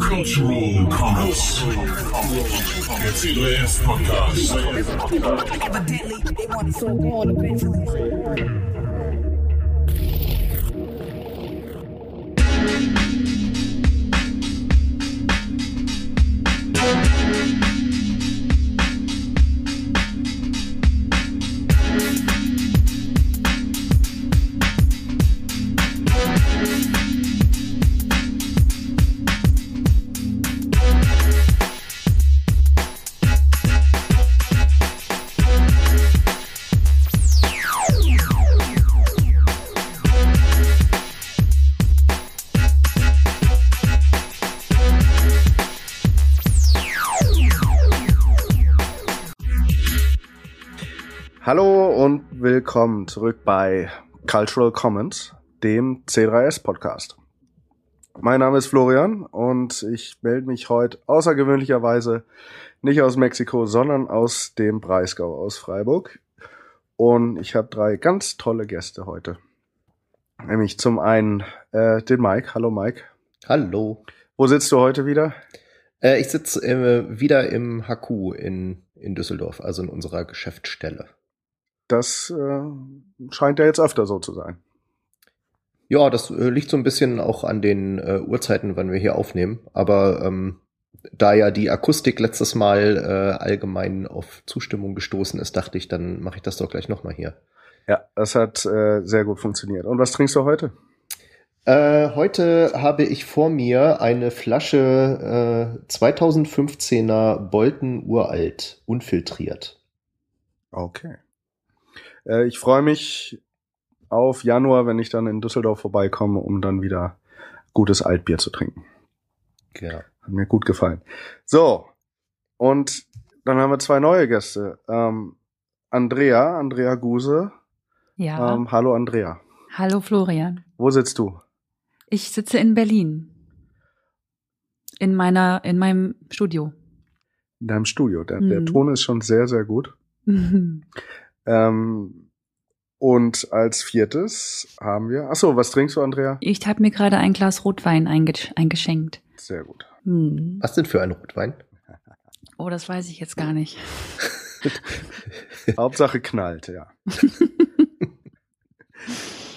Cultural Comments. Der C3S Podcast. Evidently, they want it so bad eventually. Willkommen zurück bei Cultural Commons, dem C3S Podcast. Mein Name ist Florian und ich melde mich heute außergewöhnlicherweise nicht aus Mexiko, sondern aus dem Breisgau, aus Freiburg. Und ich habe drei ganz tolle Gäste heute. Nämlich zum einen äh, den Mike. Hallo Mike. Hallo. Wo sitzt du heute wieder? Äh, ich sitze äh, wieder im HQ in, in Düsseldorf, also in unserer Geschäftsstelle. Das äh, scheint ja jetzt öfter so zu sein. Ja, das äh, liegt so ein bisschen auch an den äh, Uhrzeiten, wann wir hier aufnehmen. Aber ähm, da ja die Akustik letztes Mal äh, allgemein auf Zustimmung gestoßen ist, dachte ich, dann mache ich das doch gleich nochmal hier. Ja, das hat äh, sehr gut funktioniert. Und was trinkst du heute? Äh, heute habe ich vor mir eine Flasche äh, 2015er Bolton Uralt, unfiltriert. Okay. Äh, ich freue mich auf Januar, wenn ich dann in Düsseldorf vorbeikomme, um dann wieder gutes Altbier zu trinken. Ja. Hat mir gut gefallen. So, und dann haben wir zwei neue Gäste. Ähm, Andrea, Andrea Guse. Ja. Ähm, hallo Andrea. Hallo Florian. Wo sitzt du? Ich sitze in Berlin. In meiner, in meinem Studio. In deinem Studio. Der, der Mhm. Ton ist schon sehr, sehr gut. Ähm, und als viertes haben wir. Ach so, was trinkst du, Andrea? Ich habe mir gerade ein Glas Rotwein einge eingeschenkt. Sehr gut. Hm. Was denn für ein Rotwein? Oh, das weiß ich jetzt gar nicht. Hauptsache knallt, ja.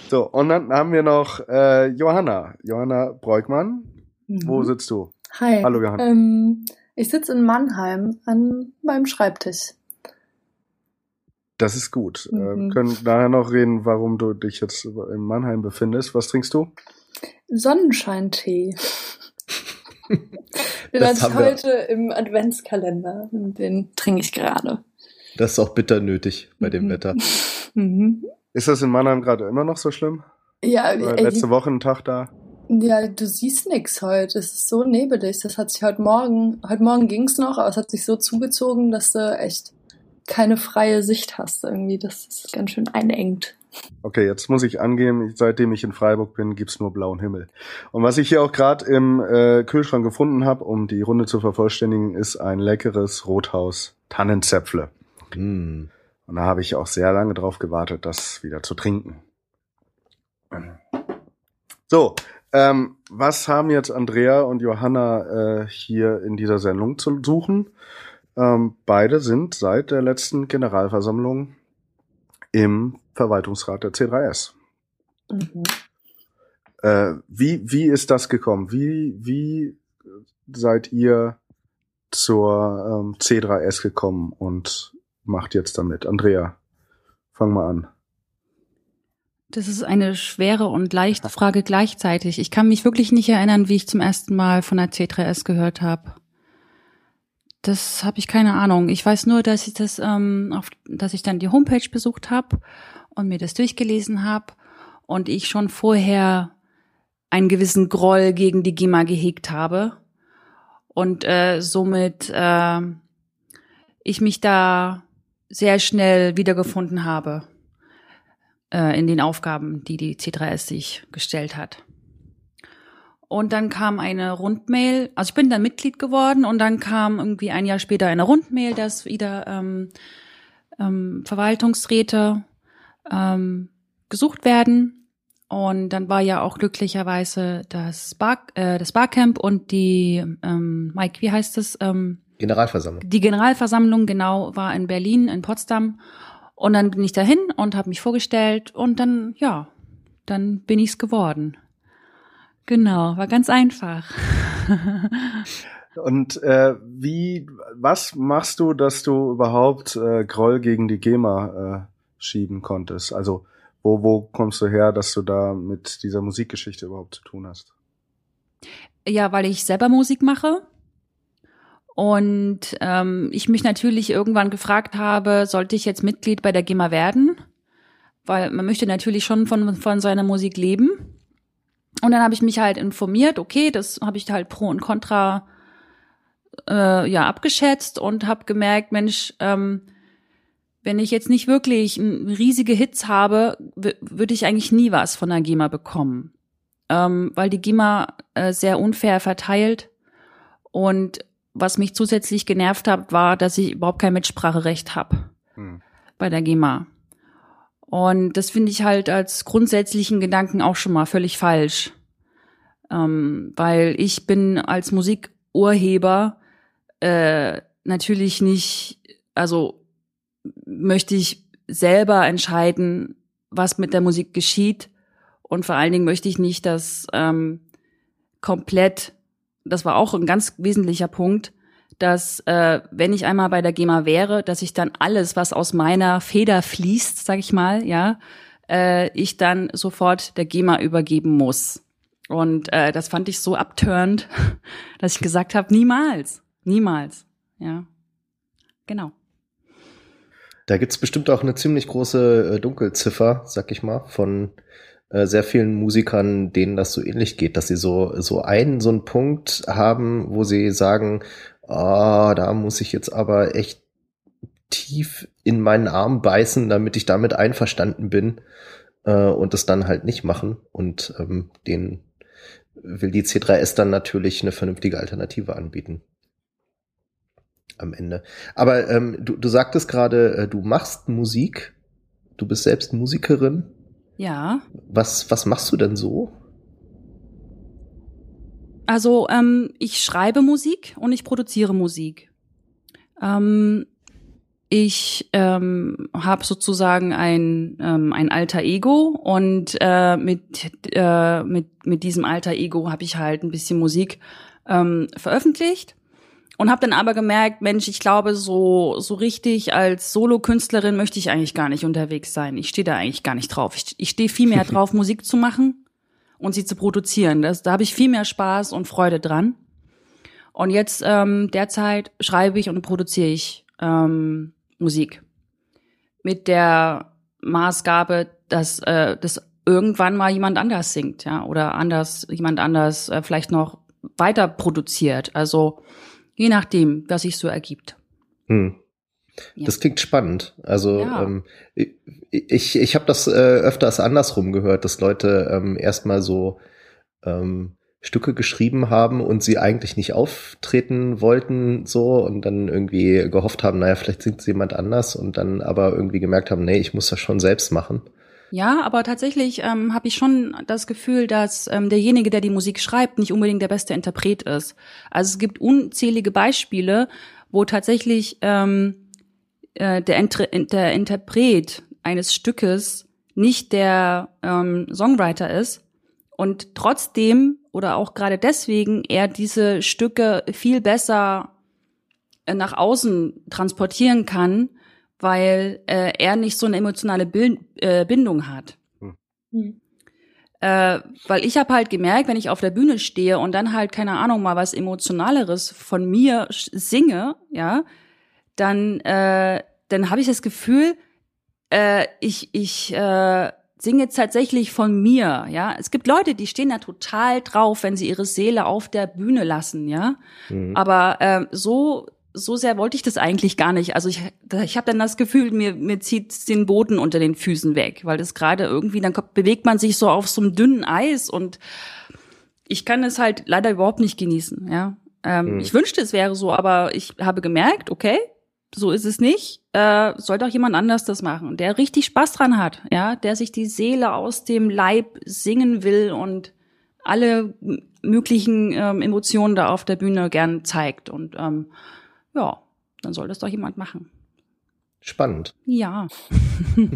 so, und dann haben wir noch äh, Johanna. Johanna Breukmann. Wo Mhm. sitzt du? Hi. Hallo, Johanna. Ähm, ich sitze in Mannheim an meinem Schreibtisch. Das ist gut. Äh, wir Mhm. können nachher noch reden, warum du dich jetzt in Mannheim befindest. Was trinkst du? Sonnenscheintee. Den Das hatte ich haben wir- heute im Adventskalender. Den trinke ich gerade. Das ist auch bitter nötig bei dem Mhm. Wetter. Mhm. Ist das in Mannheim gerade immer noch so schlimm? Ja, ey, letzte Woche ein Tag da? ja, du siehst nix heute. Es ist so nebelig. Das hat sich heute Morgen, heute Morgen ging's noch, aber es hat sich so zugezogen, dass du echt keine freie Sicht hast irgendwie. Das ist ganz schön einengt. Okay, jetzt muss ich angeben, seitdem ich in Freiburg bin, gibt's nur blauen Himmel. Und was ich hier auch gerade im äh, Kühlschrank gefunden habe, um die Runde zu vervollständigen, ist ein leckeres Rothaus Tannenzäpfle. Hm. Und da habe ich auch sehr lange drauf gewartet, das wieder zu trinken. So, ähm, was haben jetzt Andrea und Johanna äh, hier in dieser Sendung zu suchen? Ähm, beide sind seit der letzten Generalversammlung im Verwaltungsrat der C3S. Mhm. Äh, wie, wie ist das gekommen? Wie, wie seid ihr zur ähm, C3S gekommen und macht jetzt damit? Andrea, fang mal an. Das ist eine schwere und leichte Frage gleichzeitig. Ich kann mich wirklich nicht erinnern, wie ich zum ersten Mal von der C3S gehört habe. Das habe ich keine Ahnung. Ich weiß nur, dass ich das, ähm, auf, dass ich dann die Homepage besucht habe und mir das durchgelesen habe und ich schon vorher einen gewissen Groll gegen die GEMA gehegt habe und äh, somit äh, ich mich da sehr schnell wiedergefunden habe äh, in den Aufgaben, die die C3S sich gestellt hat. Und dann kam eine Rundmail, also ich bin dann Mitglied geworden und dann kam irgendwie ein Jahr später eine Rundmail, dass wieder ähm, ähm, Verwaltungsräte ähm, gesucht werden. Und dann war ja auch glücklicherweise das, Bar, äh, das Barcamp und die, ähm, Mike, wie heißt es? Ähm, Generalversammlung. Die Generalversammlung, genau, war in Berlin, in Potsdam. Und dann bin ich dahin und habe mich vorgestellt und dann, ja, dann bin ich's geworden. Genau, war ganz einfach. Und äh, wie, was machst du, dass du überhaupt äh, Groll gegen die GEMA äh, schieben konntest? Also wo, wo kommst du her, dass du da mit dieser Musikgeschichte überhaupt zu tun hast? Ja, weil ich selber Musik mache und ähm, ich mich natürlich irgendwann gefragt habe, sollte ich jetzt Mitglied bei der GEMA werden? Weil man möchte natürlich schon von, von seiner Musik leben. Und dann habe ich mich halt informiert, okay, das habe ich halt pro und contra äh, ja abgeschätzt und habe gemerkt, Mensch, ähm, wenn ich jetzt nicht wirklich riesige Hits habe, würde ich eigentlich nie was von der GEMA bekommen. Ähm, weil die GEMA äh, sehr unfair verteilt. Und was mich zusätzlich genervt hat, war, dass ich überhaupt kein Mitspracherecht habe hm. bei der GEMA. Und das finde ich halt als grundsätzlichen Gedanken auch schon mal völlig falsch. Ähm, weil ich bin als Musikurheber äh, natürlich nicht, also möchte ich selber entscheiden, was mit der Musik geschieht. Und vor allen Dingen möchte ich nicht, dass ähm, komplett, das war auch ein ganz wesentlicher Punkt, dass äh, wenn ich einmal bei der GEMA wäre, dass ich dann alles, was aus meiner Feder fließt, sag ich mal, ja, äh, ich dann sofort der GEMA übergeben muss. Und äh, das fand ich so abturnt, dass ich gesagt habe, niemals, niemals, ja, genau. Da gibt's bestimmt auch eine ziemlich große äh, Dunkelziffer, sag ich mal, von äh, sehr vielen Musikern, denen das so ähnlich geht, dass sie so, so einen, so einen Punkt haben, wo sie sagen, ah, da muss ich jetzt aber echt tief in meinen Arm beißen, damit ich damit einverstanden bin äh, und das dann halt nicht machen. Und ähm, den will die C3S dann natürlich eine vernünftige Alternative anbieten am Ende. Aber ähm, du, du sagtest gerade, äh, du machst Musik. Du bist selbst Musikerin. Ja. Was, was machst du denn so? Also ähm, ich schreibe Musik und ich produziere Musik. Ähm, ich ähm, habe sozusagen ein, ähm, ein alter Ego und äh, mit, äh, mit, mit diesem alter Ego habe ich halt ein bisschen Musik ähm, veröffentlicht und habe dann aber gemerkt, Mensch, ich glaube, so so richtig als Solokünstlerin möchte ich eigentlich gar nicht unterwegs sein. Ich stehe da eigentlich gar nicht drauf. Ich, ich stehe viel mehr drauf, Musik zu machen und sie zu produzieren. Das, da habe ich viel mehr Spaß und Freude dran. Und jetzt ähm, derzeit schreibe ich und produziere ich ähm, Musik mit der Maßgabe, dass äh, das irgendwann mal jemand anders singt, ja, oder anders jemand anders äh, vielleicht noch weiter produziert. Also Je nachdem, was sich so ergibt. Hm. Ja. Das klingt spannend. Also ja. ähm, ich, ich habe das äh, öfters andersrum gehört, dass Leute ähm, erstmal so ähm, Stücke geschrieben haben und sie eigentlich nicht auftreten wollten so und dann irgendwie gehofft haben, naja, vielleicht singt jemand anders und dann aber irgendwie gemerkt haben, nee, ich muss das schon selbst machen. Ja, aber tatsächlich ähm, habe ich schon das Gefühl, dass ähm, derjenige, der die Musik schreibt, nicht unbedingt der beste Interpret ist. Also es gibt unzählige Beispiele, wo tatsächlich ähm, äh, der, Inter der Interpret eines Stückes nicht der ähm, Songwriter ist und trotzdem oder auch gerade deswegen er diese Stücke viel besser äh, nach außen transportieren kann, weil äh, er nicht so eine emotionale Bild, äh, Bindung hat. Hm. Äh, weil ich habe halt gemerkt, wenn ich auf der Bühne stehe und dann halt keine Ahnung mal was emotionaleres von mir singe, ja, dann äh, dann habe ich das Gefühl, äh, ich ich äh, singe jetzt tatsächlich von mir, ja. Es gibt Leute, die stehen da total drauf, wenn sie ihre Seele auf der Bühne lassen, ja. Mhm. Aber äh, so so sehr wollte ich das eigentlich gar nicht. Also ich, ich habe dann das Gefühl, mir, mir zieht den Boden unter den Füßen weg, weil das gerade irgendwie, dann bewegt man sich so auf so einem dünnen Eis und ich kann es halt leider überhaupt nicht genießen. Ja, ähm, mhm. Ich wünschte, es wäre so, aber ich habe gemerkt, okay, so ist es nicht. Äh, soll doch jemand anders das machen, der richtig Spaß dran hat, ja, der sich die Seele aus dem Leib singen will und alle möglichen ähm, Emotionen da auf der Bühne gern zeigt. Und ähm, ja, dann soll das doch jemand machen. Spannend. Ja.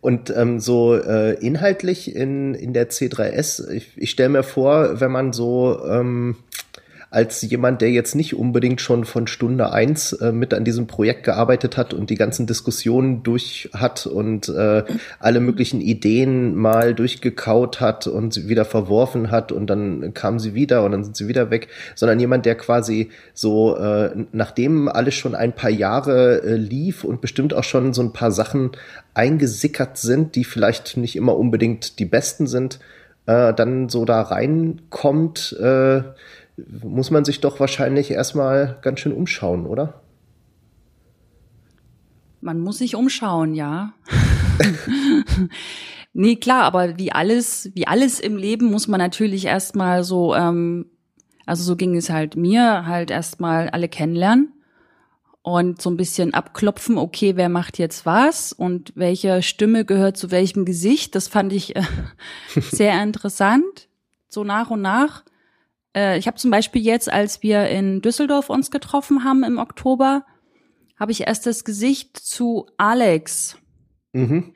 Und ähm, so äh, inhaltlich in, in der C3S, ich, ich stelle mir vor, wenn man so ähm, als jemand, der jetzt nicht unbedingt schon von Stunde eins äh, mit an diesem Projekt gearbeitet hat und die ganzen Diskussionen durch hat und äh, alle möglichen Ideen mal durchgekaut hat und wieder verworfen hat und dann kam sie wieder und dann sind sie wieder weg, sondern jemand, der quasi so, äh, nachdem alles schon ein paar Jahre äh, lief und bestimmt auch schon so ein paar Sachen eingesickert sind, die vielleicht nicht immer unbedingt die besten sind, äh, dann so da reinkommt, äh, muss man sich doch wahrscheinlich erstmal ganz schön umschauen, oder? Man muss sich umschauen, ja. nee, klar, aber wie alles, wie alles im Leben muss man natürlich erstmal so, ähm, also so ging es halt mir, halt erstmal alle kennenlernen und so ein bisschen abklopfen, okay, wer macht jetzt was und welche Stimme gehört zu welchem Gesicht. Das fand ich äh, sehr interessant, so nach und nach. Äh, ich habe zum Beispiel jetzt, als wir in Düsseldorf uns getroffen haben im Oktober, habe ich erst das Gesicht zu Alex. Mhm.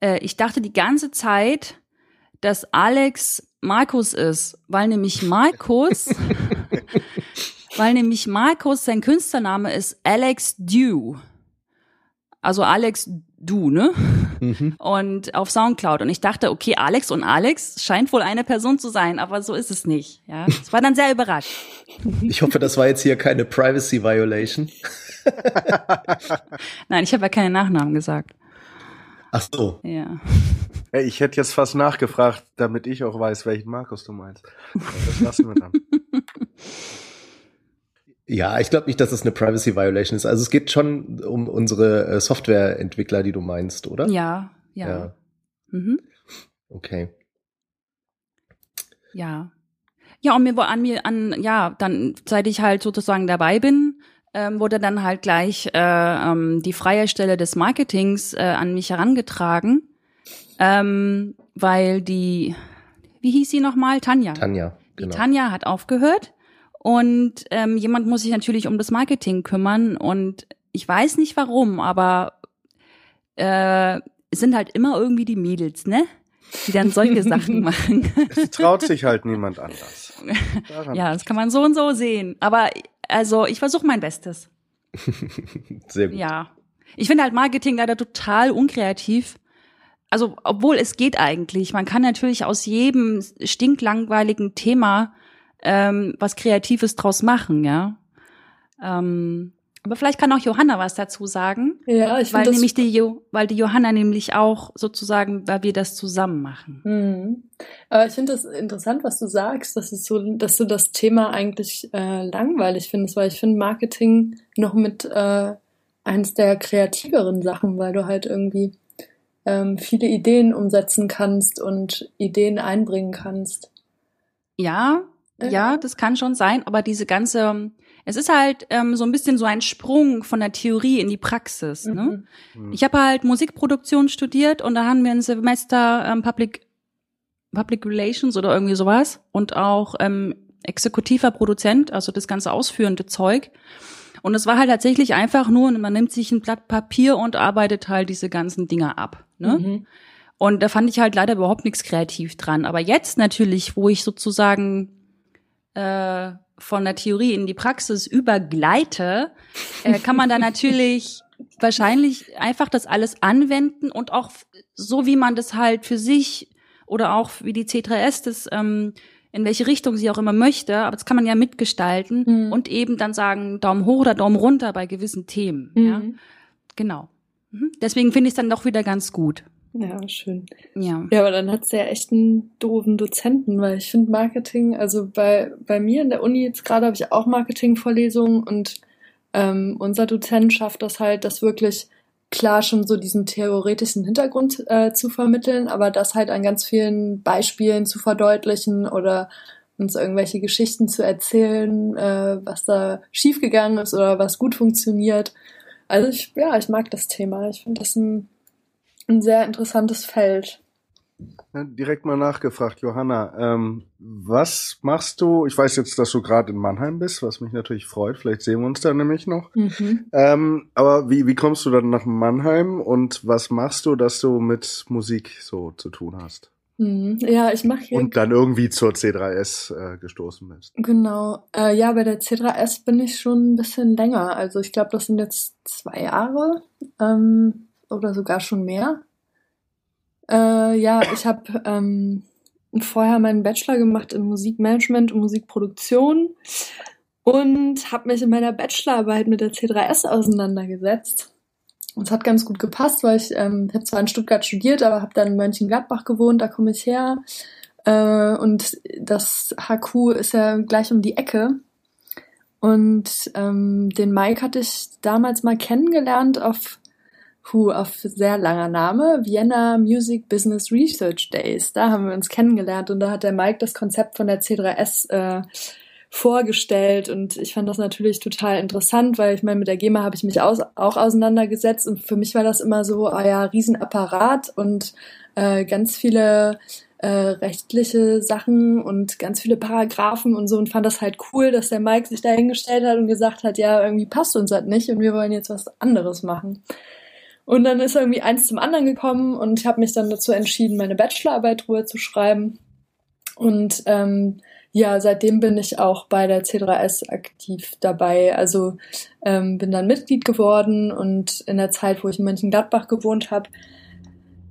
Äh, ich dachte die ganze Zeit, dass Alex Markus ist, weil nämlich Markus, weil nämlich Markus, sein Künstlername ist Alex Dew. Also Alex Du, ne? Mhm. Und auf Soundcloud. Und ich dachte, okay, Alex und Alex scheint wohl eine Person zu sein, aber so ist es nicht. Ja, ich war dann sehr überrascht. Ich hoffe, das war jetzt hier keine Privacy Violation. Nein, ich habe ja keine Nachnamen gesagt. Ach so. Ja. Hey, ich hätte jetzt fast nachgefragt, damit ich auch weiß, welchen Markus du meinst. Das lassen wir dann. Ja, ich glaube nicht, dass es eine Privacy Violation ist. Also es geht schon um unsere äh, Softwareentwickler, die du meinst, oder? Ja, ja. Ja. Mhm. Okay. Ja. Ja, und mir war an mir an, ja, dann, seit ich halt sozusagen dabei bin, ähm, wurde dann halt gleich äh, ähm, die freie Stelle des Marketings äh, an mich herangetragen, ähm, weil die, wie hieß sie nochmal? Tanja. Tanja, Die genau. Tanja hat aufgehört und ähm, jemand muss sich natürlich um das Marketing kümmern und ich weiß nicht warum, aber äh, es sind halt immer irgendwie die Mädels, ne? Die dann solche Sachen machen. Es traut sich halt niemand anders. Daran ja, das kann man so und so sehen. Aber also ich versuche mein Bestes. Sehr gut. Ja. Ich finde halt Marketing leider total unkreativ. Also, obwohl es geht eigentlich. Man kann natürlich aus jedem stinklangweiligen Thema ähm, was Kreatives draus machen, ja. Ähm, aber vielleicht kann auch Johanna was dazu sagen. Ja, ich Weil nämlich die jo weil die Johanna nämlich auch sozusagen, weil wir das zusammen machen. Mhm. Aber ich finde das interessant, was du sagst, dass es so, dass du das Thema eigentlich äh, langweilig findest, weil ich finde Marketing noch mit äh, eins der kreativeren Sachen, weil du halt irgendwie ähm, viele Ideen umsetzen kannst und Ideen einbringen kannst. Ja. Ja, das kann schon sein, aber diese ganze, es ist halt ähm, so ein bisschen so ein Sprung von der Theorie in die Praxis. Ne? Mhm. Ich habe halt Musikproduktion studiert und da haben wir ein Semester ähm, Public Public Relations oder irgendwie sowas und auch ähm, exekutiver Produzent, also das ganze ausführende Zeug. Und es war halt tatsächlich einfach nur, man nimmt sich ein Blatt Papier und arbeitet halt diese ganzen Dinger ab. Ne? Mhm. Und da fand ich halt leider überhaupt nichts kreativ dran. Aber jetzt natürlich, wo ich sozusagen äh, von der Theorie in die Praxis übergleite, äh, kann man da natürlich wahrscheinlich einfach das alles anwenden und auch so, wie man das halt für sich oder auch wie die C3S das ähm, in welche Richtung sie auch immer möchte, aber das kann man ja mitgestalten Mhm. und eben dann sagen Daumen hoch oder Daumen runter bei gewissen Themen. Ja, Mhm. genau. Mhm. Deswegen finde ich es dann doch wieder ganz gut. Ja, schön. Ja. Ja, aber dann hat's ja echt einen doofen Dozenten, weil ich finde Marketing, also bei, bei mir in der Uni jetzt gerade habe ich auch Marketingvorlesungen und ähm, unser Dozent schafft das halt, das wirklich klar schon so diesen theoretischen Hintergrund äh, zu vermitteln, aber das halt an ganz vielen Beispielen zu verdeutlichen oder uns irgendwelche Geschichten zu erzählen, äh, was da schiefgegangen ist oder was gut funktioniert. Also ich, ja, ich mag das Thema. Ich finde das ein, ein sehr interessantes Feld. Ja, direkt mal nachgefragt, Johanna, ähm, was machst du? Ich weiß jetzt, dass du gerade in Mannheim bist, was mich natürlich freut. Vielleicht sehen wir uns da nämlich noch. Mhm. Ähm, aber wie, wie kommst du dann nach Mannheim und was machst du, dass du mit Musik so zu tun hast? Mhm. Ja, ich mache hier. Und dann irgendwie zur C3S äh, gestoßen bist. Genau. Äh, ja, bei der C3S bin ich schon ein bisschen länger. Also ich glaube, das sind jetzt zwei Jahre ähm, oder sogar schon mehr. Äh, ja, ich habe ähm, vorher meinen Bachelor gemacht in Musikmanagement und Musikproduktion und habe mich in meiner Bachelorarbeit mit der C3S auseinandergesetzt. Und es hat ganz gut gepasst, weil ich, ähm, habe zwar in Stuttgart studiert, aber habe dann in Mönchengladbach gewohnt, da komme ich her. Äh, und das HQ ist ja gleich um die Ecke. Und ähm, den Mike hatte ich damals mal kennengelernt auf puh, auf sehr langer Name, Vienna Music Business Research Days. Da haben wir uns kennengelernt und da hat der Mike das Konzept von der C3S äh, vorgestellt und ich fand das natürlich total interessant, weil ich meine, mit der GEMA habe ich mich aus, auch auseinandergesetzt und für mich war das immer so, ah ja, Riesenapparat und äh, ganz viele äh, rechtliche Sachen und ganz viele Paragraphen und so und fand das halt cool, dass der Mike sich da hingestellt hat und gesagt hat, ja, irgendwie passt uns das nicht und wir wollen jetzt was anderes machen. Und dann ist irgendwie eins zum anderen gekommen und ich habe mich dann dazu entschieden, meine Bachelorarbeit drüber zu schreiben. Und ähm, ja, seitdem bin ich auch bei der C3S aktiv dabei. Also ähm, bin dann Mitglied geworden und in der Zeit, wo ich in Mönchengladbach gewohnt habe,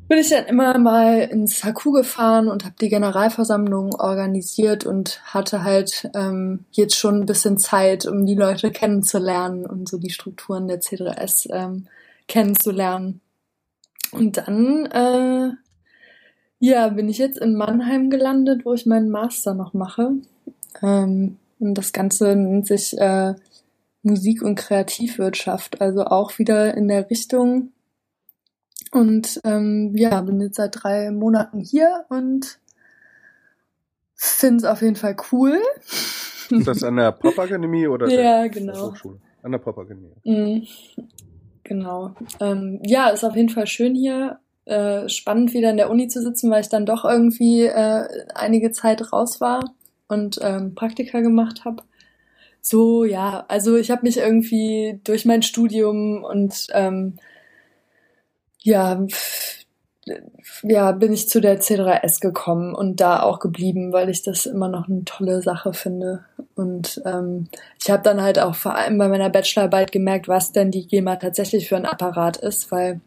bin ich dann immer mal ins HQ gefahren und habe die Generalversammlung organisiert und hatte halt ähm, jetzt schon ein bisschen Zeit, um die Leute kennenzulernen und so die Strukturen der C3S ähm, kennenzulernen. Und dann, äh, ja, bin ich jetzt in Mannheim gelandet, wo ich meinen Master noch mache. Ähm, und das Ganze nennt sich äh, Musik- und Kreativwirtschaft, also auch wieder in der Richtung. Und ähm, ja, bin jetzt seit drei Monaten hier und finde es auf jeden Fall cool. Ist das an der Popakademie oder Ja, der, genau. Hochschule? An der Popakademie. Mhm. Genau. Ähm, ja, ist auf jeden Fall schön hier. Äh, spannend wieder in der Uni zu sitzen, weil ich dann doch irgendwie äh, einige Zeit raus war und ähm, Praktika gemacht habe. So, ja, also ich habe mich irgendwie durch mein Studium und ähm, ja, ja, bin ich zu der C3S gekommen und da auch geblieben, weil ich das immer noch eine tolle Sache finde. Und ähm, ich habe dann halt auch vor allem bei meiner Bachelorarbeit gemerkt, was denn die GEMA tatsächlich für ein Apparat ist, weil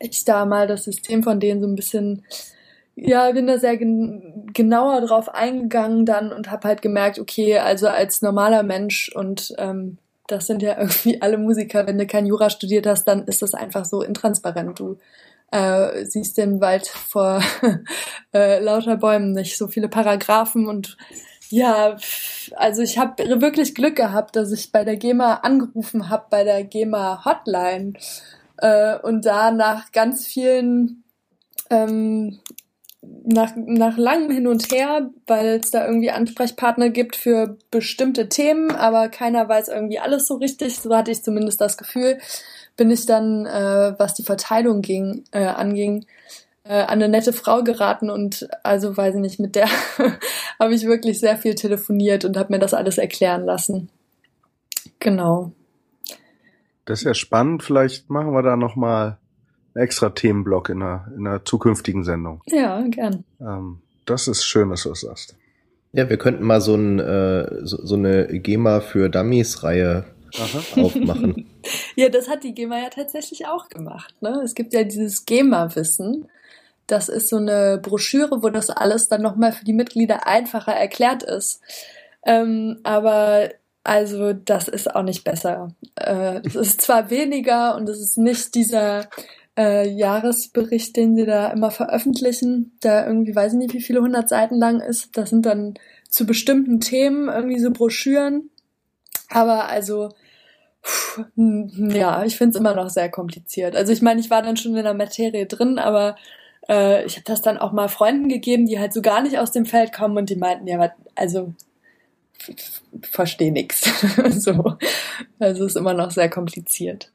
ich da mal das System von denen so ein bisschen, ja, bin da sehr gen genauer drauf eingegangen dann und habe halt gemerkt, okay, also als normaler Mensch und ähm, das sind ja irgendwie alle Musiker, wenn du kein Jura studiert hast, dann ist das einfach so intransparent. Du äh, siehst den Wald vor äh, lauter Bäumen nicht, so viele Paragraphen und ja, also ich habe wirklich Glück gehabt, dass ich bei der GEMA angerufen habe, bei der GEMA Hotline äh, und da nach ganz vielen ähm, nach, nach langem Hin und Her, weil es da irgendwie Ansprechpartner gibt für bestimmte Themen, aber keiner weiß irgendwie alles so richtig, so hatte ich zumindest das Gefühl, bin ich dann, äh, was die Verteilung ging, äh, anging, äh, an eine nette Frau geraten und also weiß ich nicht, mit der habe ich wirklich sehr viel telefoniert und habe mir das alles erklären lassen. Genau. Das ist ja spannend. Vielleicht machen wir da nochmal extra Themenblock in einer, in einer zukünftigen Sendung. Ja, gern. Ähm, das ist schön, dass du das sagst. Ja, wir könnten mal so, ein, äh, so, so eine GEMA für Dummies-Reihe Aha. aufmachen. Ja, das hat die GEMA ja tatsächlich auch gemacht. Ne? Es gibt ja dieses GEMA-Wissen. Das ist so eine Broschüre, wo das alles dann nochmal für die Mitglieder einfacher erklärt ist. Ähm, aber also das ist auch nicht besser. Äh, es ist zwar weniger und es ist nicht dieser äh, Jahresbericht, den sie da immer veröffentlichen, der irgendwie weiß ich nicht, wie viele hundert Seiten lang ist. Das sind dann zu bestimmten Themen irgendwie so Broschüren. Aber also Puh, Ja, ich finde es immer noch sehr kompliziert. Also ich meine, ich war dann schon in der Materie drin, aber äh, ich habe das dann auch mal Freunden gegeben, die halt so gar nicht aus dem Feld kommen und die meinten, ja, also verstehe nichts. so. Also ist immer noch sehr kompliziert.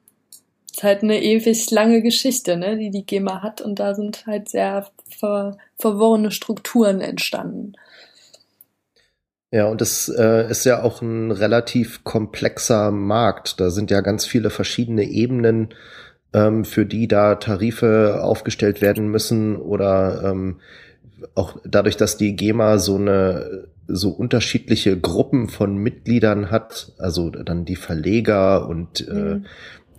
Ist halt eine ewig lange Geschichte, ne, die die GEMA hat und da sind halt sehr ver verworrene Strukturen entstanden. Ja, und es äh, ist ja auch ein relativ komplexer Markt. Da sind ja ganz viele verschiedene Ebenen, ähm, für die da Tarife aufgestellt werden müssen oder ähm, auch dadurch, dass die GEMA so eine so unterschiedliche Gruppen von Mitgliedern hat, also dann die Verleger und äh, mhm.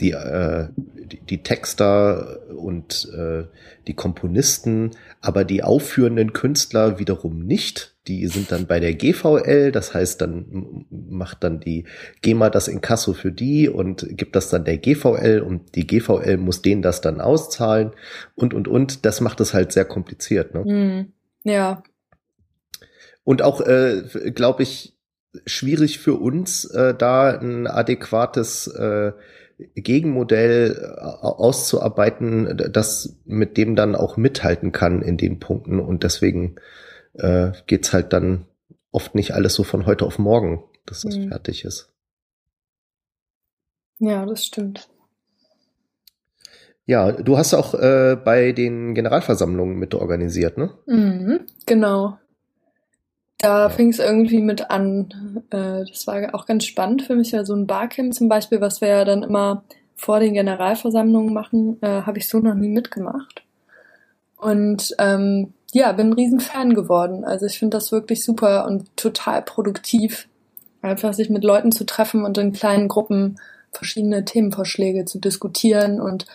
Die, äh, die, die Texter und äh, die Komponisten, aber die aufführenden Künstler wiederum nicht. Die sind dann bei der GVL, das heißt, dann macht dann die GEMA das Inkasso für die und gibt das dann der GVL und die GVL muss denen das dann auszahlen und und und. Das macht es halt sehr kompliziert. Ne? Mhm. Ja. Und auch, äh, glaube ich, schwierig für uns, äh, da ein adäquates äh, Gegenmodell äh, auszuarbeiten, das mit dem dann auch mithalten kann in den Punkten. Und deswegen äh, geht's halt dann oft nicht alles so von heute auf morgen, dass das mhm. fertig ist. Ja, das stimmt. Ja, du hast auch äh, bei den Generalversammlungen mit organisiert, ne? Mhm, genau. Da ja. fing es irgendwie mit an. Äh, das war auch ganz spannend für mich, ja so ein Barcamp zum Beispiel, was wir ja dann immer vor den Generalversammlungen machen, äh, habe ich so noch nie mitgemacht. Und ähm, ja, bin ein Riesenfan geworden. Also ich finde das wirklich super und total produktiv, einfach sich mit Leuten zu treffen und in kleinen Gruppen verschiedene Themenvorschläge zu diskutieren und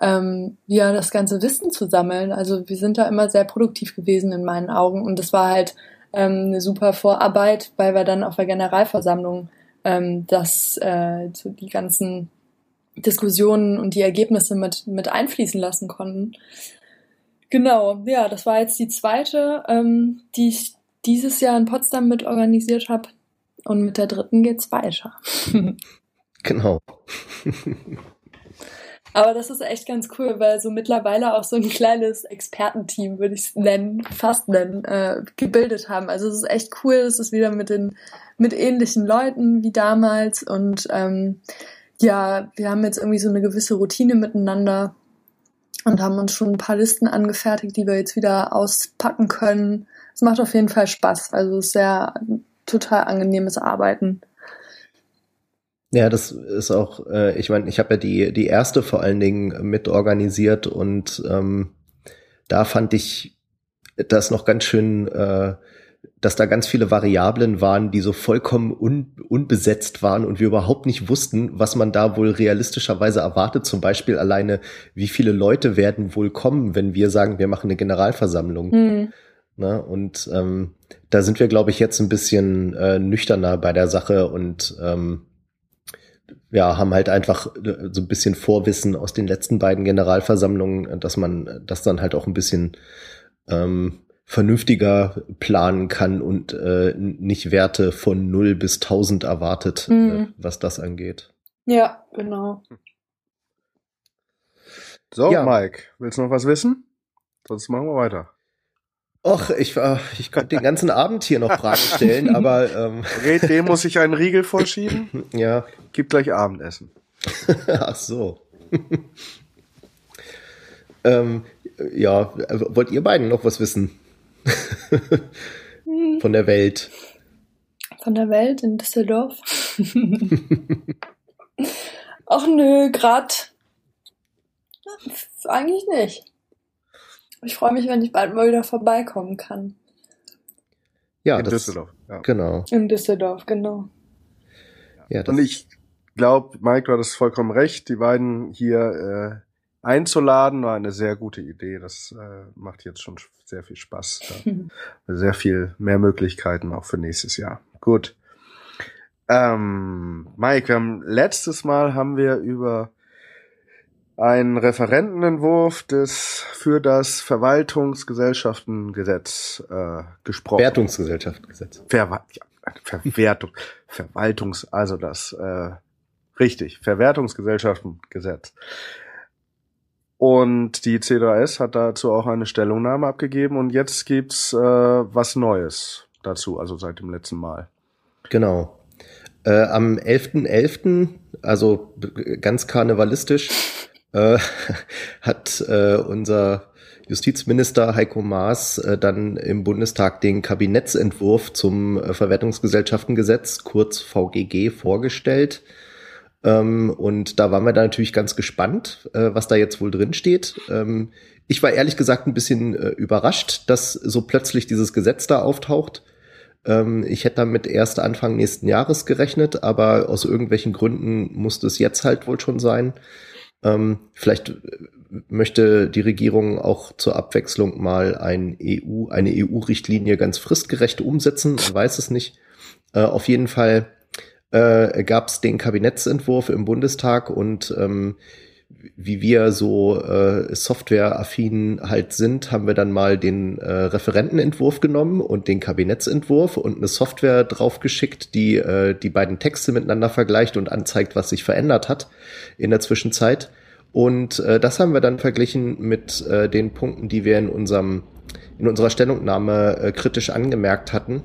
ähm, ja, das ganze Wissen zu sammeln. Also wir sind da immer sehr produktiv gewesen in meinen Augen und das war halt ähm, eine super Vorarbeit, weil wir dann auf der Generalversammlung ähm, das äh, so die ganzen Diskussionen und die Ergebnisse mit mit einfließen lassen konnten. Genau, ja, das war jetzt die zweite, ähm, die ich dieses Jahr in Potsdam mit organisiert habe. Und mit der dritten geht's weiter. genau. Aber das ist echt ganz cool, weil so mittlerweile auch so ein kleines Expertenteam, würde ich es nennen, fast nennen, äh, gebildet haben. Also es ist echt cool, es ist wieder mit den mit ähnlichen Leuten wie damals und ähm, ja, wir haben jetzt irgendwie so eine gewisse Routine miteinander und haben uns schon ein paar Listen angefertigt, die wir jetzt wieder auspacken können. Es macht auf jeden Fall Spaß. Also es ist sehr total angenehmes Arbeiten. Ja, das ist auch, äh, ich meine, ich habe ja die, die erste vor allen Dingen mit organisiert und ähm, da fand ich das noch ganz schön, äh, dass da ganz viele Variablen waren, die so vollkommen un, unbesetzt waren und wir überhaupt nicht wussten, was man da wohl realistischerweise erwartet. Zum Beispiel alleine, wie viele Leute werden wohl kommen, wenn wir sagen, wir machen eine Generalversammlung. Mhm. Ne? Und ähm, da sind wir, glaube ich, jetzt ein bisschen äh, nüchterner bei der Sache und ähm, ja, haben halt einfach äh, so ein bisschen Vorwissen aus den letzten beiden Generalversammlungen, dass man das dann halt auch ein bisschen ähm, vernünftiger planen kann und äh, nicht Werte von 0 bis 1000 erwartet, mhm. äh, was das angeht. Ja, genau. So, ja. Mike, willst du noch was wissen? Sonst machen wir weiter. Och, ich, äh, ich könnte den ganzen Abend hier noch Fragen stellen, aber ähm. Okay, dem muss ich einen Riegel vorschieben. Ja. Gibt gleich Abendessen. Ach so. ähm, ja, wollt ihr beiden noch was wissen? Von der Welt. Von der Welt in Düsseldorf? Ach nö, grad. Eigentlich nicht. Ich freue mich, wenn ich bald mal wieder vorbeikommen kann. Ja, in das, Düsseldorf. Ja. Genau. In Düsseldorf, genau. Ja, Und ich glaube, Mike, du hattest vollkommen recht. Die beiden hier äh, einzuladen war eine sehr gute Idee. Das äh, macht jetzt schon sehr viel Spaß. sehr viel mehr Möglichkeiten auch für nächstes Jahr. Gut. Ähm, Mike, wir haben letztes Mal haben wir über ein Referentenentwurf des für das Verwaltungsgesellschaftengesetz äh, gesprochen. Verwertungsgesellschaftengesetz. Ver ja, Verwertung, Verwaltungs, also das äh, richtig, Verwertungsgesellschaftengesetz. Und die C3S hat dazu auch eine Stellungnahme abgegeben und jetzt gibt's äh, was Neues dazu, also seit dem letzten Mal. Genau. Äh, am 11.11., also ganz karnevalistisch, äh, hat äh, unser Justizminister Heiko Maas äh, dann im Bundestag den Kabinettsentwurf zum äh, Verwertungsgesellschaftengesetz, kurz VGG, vorgestellt. Ähm, und da waren wir da natürlich ganz gespannt, äh, was da jetzt wohl drin steht. Ähm, ich war ehrlich gesagt ein bisschen äh, überrascht, dass so plötzlich dieses Gesetz da auftaucht. Ähm, ich hätte damit erst Anfang nächsten Jahres gerechnet, aber aus irgendwelchen Gründen musste es jetzt halt wohl schon sein. Ähm, vielleicht äh, möchte die Regierung auch zur Abwechslung mal ein EU, eine EU-Richtlinie ganz fristgerecht umsetzen. Ich weiß es nicht. Äh, auf jeden Fall äh, gab es den Kabinettsentwurf im Bundestag und ähm, wie wir so äh, softwareaffin halt sind, haben wir dann mal den äh, Referentenentwurf genommen und den Kabinettsentwurf und eine Software draufgeschickt, die äh, die beiden Texte miteinander vergleicht und anzeigt, was sich verändert hat in der Zwischenzeit. Und äh, das haben wir dann verglichen mit äh, den Punkten, die wir in unserem in unserer Stellungnahme äh, kritisch angemerkt hatten.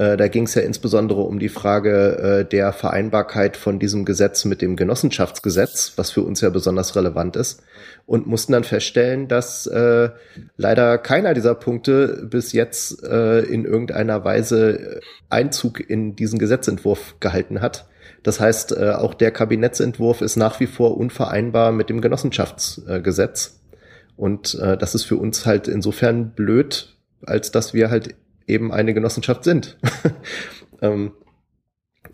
Äh, da ging es ja insbesondere um die Frage äh, der Vereinbarkeit von diesem Gesetz mit dem Genossenschaftsgesetz, was für uns ja besonders relevant ist, und mussten dann feststellen, dass äh, leider keiner dieser Punkte bis jetzt äh, in irgendeiner Weise Einzug in diesen Gesetzentwurf gehalten hat. Das heißt, äh, auch der Kabinettsentwurf ist nach wie vor unvereinbar mit dem Genossenschaftsgesetz. Und äh, das ist für uns halt insofern blöd, als dass wir halt eben eine Genossenschaft sind. ähm,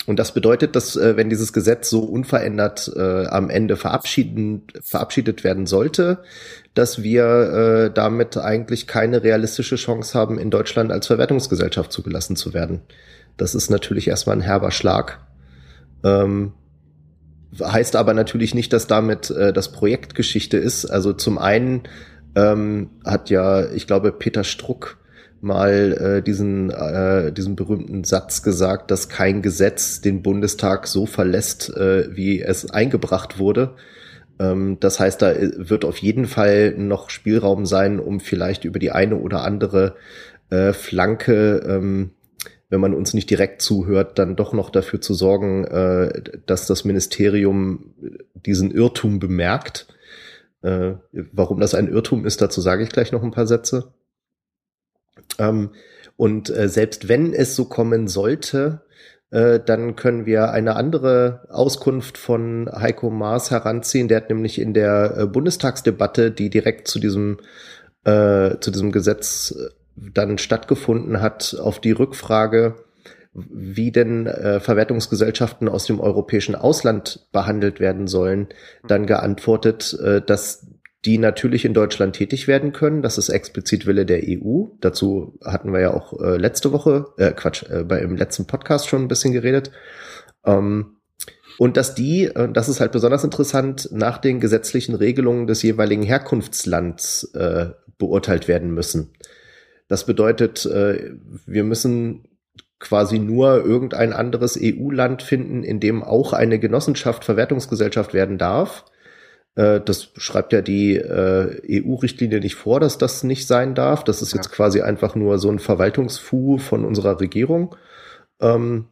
und das bedeutet, dass äh, wenn dieses Gesetz so unverändert äh, am Ende verabschiedet werden sollte, dass wir äh, damit eigentlich keine realistische Chance haben, in Deutschland als Verwertungsgesellschaft zugelassen zu werden. Das ist natürlich erstmal ein herber Schlag. Ähm, heißt aber natürlich nicht, dass damit äh, das Projekt Geschichte ist. Also zum einen ähm, hat ja, ich glaube, Peter Struck mal äh, diesen, äh, diesen berühmten Satz gesagt, dass kein Gesetz den Bundestag so verlässt, äh, wie es eingebracht wurde. Ähm, das heißt, da wird auf jeden Fall noch Spielraum sein, um vielleicht über die eine oder andere äh, Flanke, ähm, wenn man uns nicht direkt zuhört, dann doch noch dafür zu sorgen, äh, dass das Ministerium diesen Irrtum bemerkt. Äh, warum das ein Irrtum ist, dazu sage ich gleich noch ein paar Sätze. Ähm, und äh, selbst wenn es so kommen sollte, äh, dann können wir eine andere Auskunft von Heiko Maas heranziehen. Der hat nämlich in der äh, Bundestagsdebatte, die direkt zu diesem, äh, zu diesem Gesetz äh, dann stattgefunden hat, auf die Rückfrage, wie denn äh, Verwertungsgesellschaften aus dem europäischen Ausland behandelt werden sollen, dann geantwortet, äh, dass die natürlich in Deutschland tätig werden können. Das ist explizit Wille der EU. Dazu hatten wir ja auch äh, letzte Woche, äh, Quatsch, äh, bei im letzten Podcast schon ein bisschen geredet. Ähm, und dass die, äh, das ist halt besonders interessant, nach den gesetzlichen Regelungen des jeweiligen Herkunftslands äh, beurteilt werden müssen. Das bedeutet, äh, wir müssen quasi nur irgendein anderes EU-Land finden, in dem auch eine Genossenschaft Verwertungsgesellschaft werden darf das schreibt ja die äh, EU-Richtlinie nicht vor, dass das nicht sein darf. Das ist jetzt quasi einfach nur so ein Verwaltungsfu von unserer Regierung. Ähm,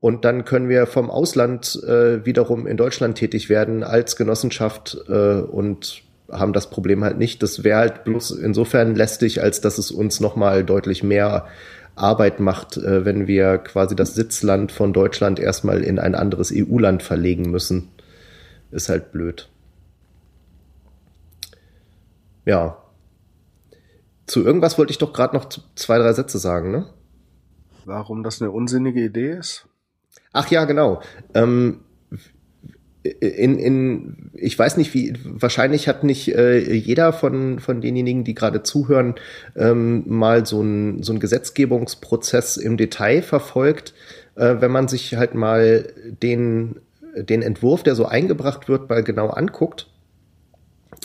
und dann können wir vom Ausland äh, wiederum in Deutschland tätig werden als Genossenschaft äh, und haben das Problem halt nicht. Das wäre halt bloß insofern lästig, als dass es uns nochmal deutlich mehr Arbeit macht, äh, wenn wir quasi das Sitzland von Deutschland erstmal in ein anderes EU-Land verlegen müssen. Ist halt blöd. Ja. Zu irgendwas wollte ich doch gerade noch zwei, drei Sätze sagen, ne? Warum das eine unsinnige Idee ist? Ach ja, genau. Ähm, in, in, ich weiß nicht, wie, wahrscheinlich hat nicht äh, jeder von, von denjenigen, die gerade zuhören, ähm, mal so ein so Gesetzgebungsprozess im Detail verfolgt. Äh, wenn man sich halt mal den, den Entwurf, der so eingebracht wird, mal genau anguckt,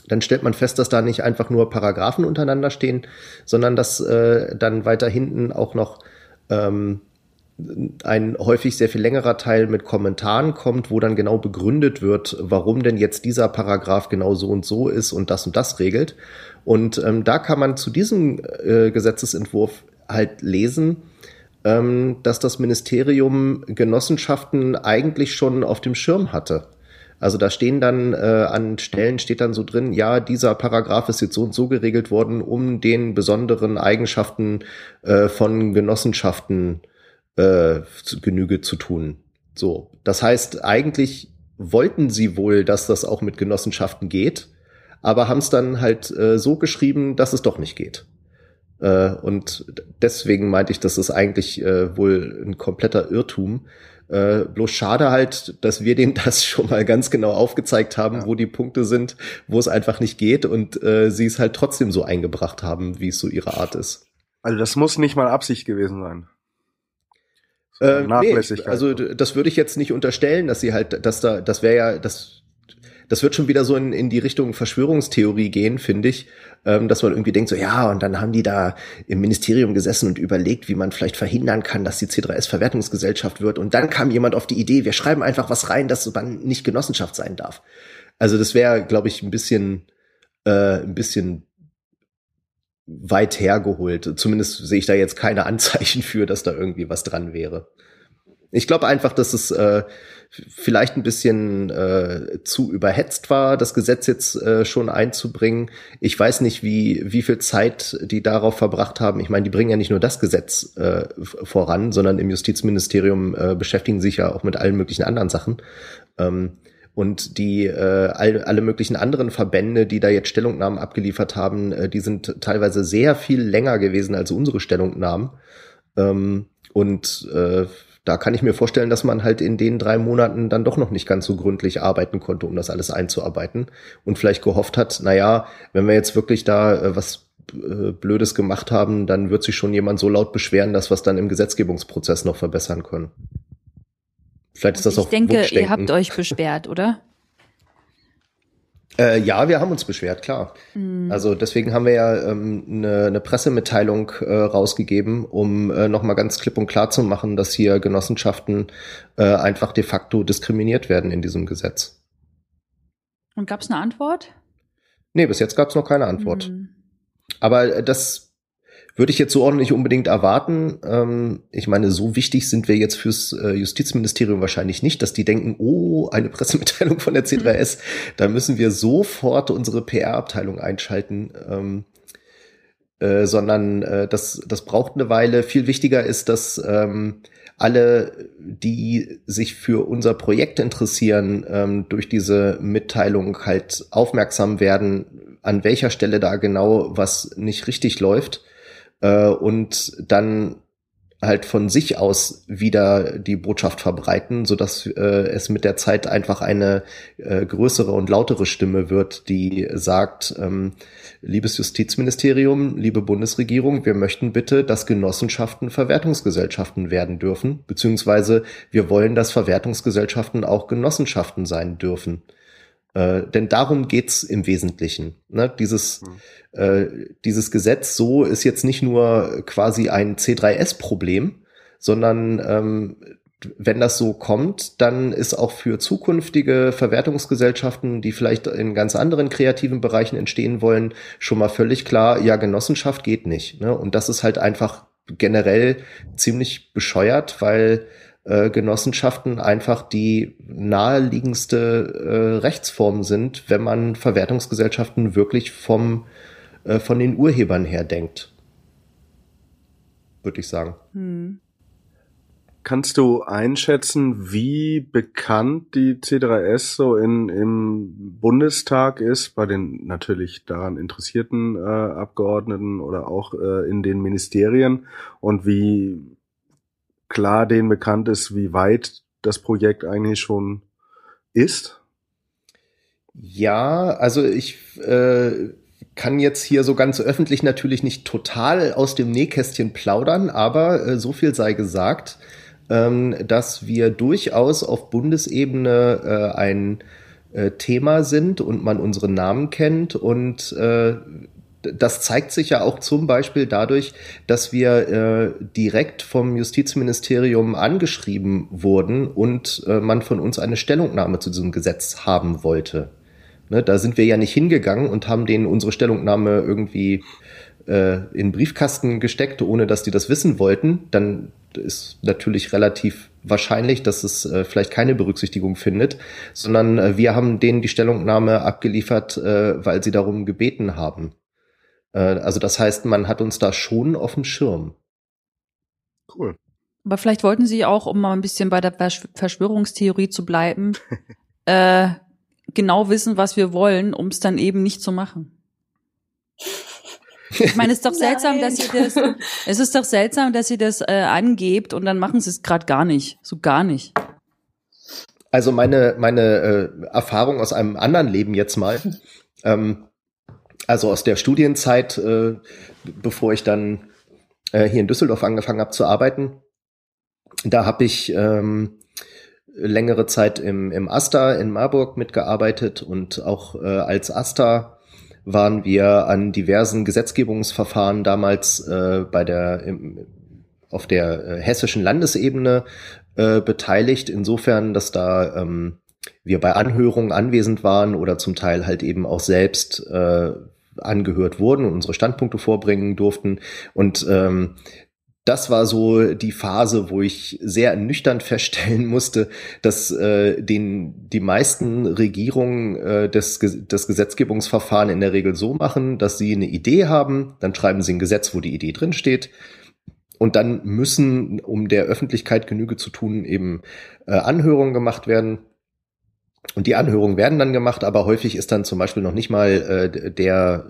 dann stellt man fest, dass da nicht einfach nur Paragraphen untereinander stehen, sondern dass äh, dann weiter hinten auch noch ähm, ein häufig sehr viel längerer Teil mit Kommentaren kommt, wo dann genau begründet wird, warum denn jetzt dieser Paragraph genau so und so ist und das und das regelt. Und ähm, da kann man zu diesem äh, Gesetzesentwurf halt lesen, ähm, dass das Ministerium Genossenschaften eigentlich schon auf dem Schirm hatte. Also da stehen dann äh, an Stellen steht dann so drin, ja, dieser Paragraph ist jetzt so und so geregelt worden, um den besonderen Eigenschaften äh, von Genossenschaften äh, Genüge zu tun. So, das heißt, eigentlich wollten sie wohl, dass das auch mit Genossenschaften geht, aber haben es dann halt äh, so geschrieben, dass es doch nicht geht. Äh, und deswegen meinte ich, das ist eigentlich äh, wohl ein kompletter Irrtum. Äh, bloß schade halt, dass wir denen das schon mal ganz genau aufgezeigt haben, ja. wo die Punkte sind, wo es einfach nicht geht und äh, sie es halt trotzdem so eingebracht haben, wie es so ihre Art ist. Also das muss nicht mal Absicht gewesen sein. Äh, nee, also das würde ich jetzt nicht unterstellen, dass sie halt, dass da, das wäre ja, das das wird schon wieder so in, in die Richtung Verschwörungstheorie gehen, finde ich, ähm, dass man irgendwie denkt, so ja, und dann haben die da im Ministerium gesessen und überlegt, wie man vielleicht verhindern kann, dass die C3S Verwertungsgesellschaft wird. Und dann kam jemand auf die Idee, wir schreiben einfach was rein, dass man nicht Genossenschaft sein darf. Also das wäre, glaube ich, ein bisschen, äh, ein bisschen weit hergeholt. Zumindest sehe ich da jetzt keine Anzeichen für, dass da irgendwie was dran wäre. Ich glaube einfach, dass es äh, vielleicht ein bisschen äh, zu überhetzt war, das Gesetz jetzt äh, schon einzubringen. Ich weiß nicht, wie, wie viel Zeit die darauf verbracht haben. Ich meine, die bringen ja nicht nur das Gesetz äh, voran, sondern im Justizministerium äh, beschäftigen sich ja auch mit allen möglichen anderen Sachen. Ähm, und die äh, all, alle möglichen anderen Verbände, die da jetzt Stellungnahmen abgeliefert haben, äh, die sind teilweise sehr viel länger gewesen als unsere Stellungnahmen. Ähm, und äh, da kann ich mir vorstellen, dass man halt in den drei Monaten dann doch noch nicht ganz so gründlich arbeiten konnte, um das alles einzuarbeiten und vielleicht gehofft hat, na ja, wenn wir jetzt wirklich da äh, was äh, Blödes gemacht haben, dann wird sich schon jemand so laut beschweren, dass wir es dann im Gesetzgebungsprozess noch verbessern können. Vielleicht ist das ich auch. Ich denke, ihr habt euch beschwert, oder? Äh, ja, wir haben uns beschwert, klar. Mhm. Also deswegen haben wir ja ähm, eine, eine Pressemitteilung äh, rausgegeben, um äh, nochmal ganz klipp und klar zu machen, dass hier Genossenschaften äh, einfach de facto diskriminiert werden in diesem Gesetz. Und gab es eine Antwort? Nee, bis jetzt gab es noch keine Antwort. Mhm. Aber das würde ich jetzt so nicht unbedingt erwarten. Ähm, ich meine, so wichtig sind wir jetzt fürs äh, Justizministerium wahrscheinlich nicht, dass die denken, oh, eine Pressemitteilung von der C3S, da müssen wir sofort unsere PR-Abteilung einschalten. Ähm, äh, sondern äh, das, das braucht eine Weile. Viel wichtiger ist, dass ähm, alle, die sich für unser Projekt interessieren, ähm, durch diese Mitteilung halt aufmerksam werden, an welcher Stelle da genau was nicht richtig läuft äh, und dann halt von sich aus wieder die Botschaft verbreiten, so dass äh, es mit der Zeit einfach eine äh, größere und lautere Stimme wird, die sagt, ähm, liebes Justizministerium, liebe Bundesregierung, wir möchten bitte, dass Genossenschaften Verwertungsgesellschaften werden dürfen, beziehungsweise wir wollen, dass Verwertungsgesellschaften auch Genossenschaften sein dürfen. Äh, denn darum geht's im Wesentlichen. Ne? Dieses, mhm. äh, dieses Gesetz so ist jetzt nicht nur quasi ein C3S-Problem, sondern ähm, wenn das so kommt, dann ist auch für zukünftige Verwertungsgesellschaften, die vielleicht in ganz anderen kreativen Bereichen entstehen wollen, schon mal völlig klar, ja, Genossenschaft geht nicht. Ne? Und das ist halt einfach generell ziemlich bescheuert, weil äh, Genossenschaften einfach die naheliegendste äh, Rechtsform sind, wenn man Verwertungsgesellschaften wirklich vom, äh, von den Urhebern her denkt. Würde ich sagen. Hm. Kannst du einschätzen, wie bekannt die C3S so in, im Bundestag ist, bei den natürlich daran interessierten äh, Abgeordneten oder auch äh, in den Ministerien und wie klar denen bekannt ist, wie weit das Projekt eigentlich schon ist? Ja, also ich äh, kann jetzt hier so ganz öffentlich natürlich nicht total aus dem Nähkästchen plaudern, aber äh, so viel sei gesagt, ähm, dass wir durchaus auf Bundesebene äh, ein äh, Thema sind und man unseren Namen kennt und äh, das zeigt sich ja auch zum Beispiel dadurch, dass wir äh, direkt vom Justizministerium angeschrieben wurden und äh, man von uns eine Stellungnahme zu diesem Gesetz haben wollte. Ne, da sind wir ja nicht hingegangen und haben denen unsere Stellungnahme irgendwie äh, in Briefkasten gesteckt, ohne dass die das wissen wollten, dann ist natürlich relativ wahrscheinlich, dass es äh, vielleicht keine Berücksichtigung findet, sondern äh, wir haben denen die Stellungnahme abgeliefert, äh, weil sie darum gebeten haben. Äh, also das heißt, man hat uns da schon auf dem Schirm. Cool. Aber vielleicht wollten Sie auch, um mal ein bisschen bei der Versch Verschwörungstheorie zu bleiben, äh, genau wissen, was wir wollen, um es dann eben nicht zu machen. Ich meine, es ist doch seltsam, dass ihr das, es ist doch seltsam, dass ihr das äh, angebt und dann machen sie es gerade gar nicht. So gar nicht. Also meine, meine äh, Erfahrung aus einem anderen Leben jetzt mal, ähm, also aus der Studienzeit, äh, bevor ich dann äh, hier in Düsseldorf angefangen habe zu arbeiten, da habe ich ähm, längere Zeit im, im Asta in Marburg mitgearbeitet und auch äh, als Asta waren wir an diversen Gesetzgebungsverfahren damals äh, bei der im, auf der äh, hessischen Landesebene äh, beteiligt, insofern, dass da ähm, wir bei Anhörungen anwesend waren oder zum Teil halt eben auch selbst äh, angehört wurden und unsere Standpunkte vorbringen durften. Und ähm, das war so die Phase, wo ich sehr nüchtern feststellen musste, dass äh, den die meisten Regierungen äh, das, das Gesetzgebungsverfahren in der Regel so machen, dass sie eine Idee haben, dann schreiben sie ein Gesetz, wo die Idee drin steht. Und dann müssen, um der Öffentlichkeit Genüge zu tun, eben äh, Anhörungen gemacht werden. Und die Anhörungen werden dann gemacht, aber häufig ist dann zum Beispiel noch nicht mal äh, der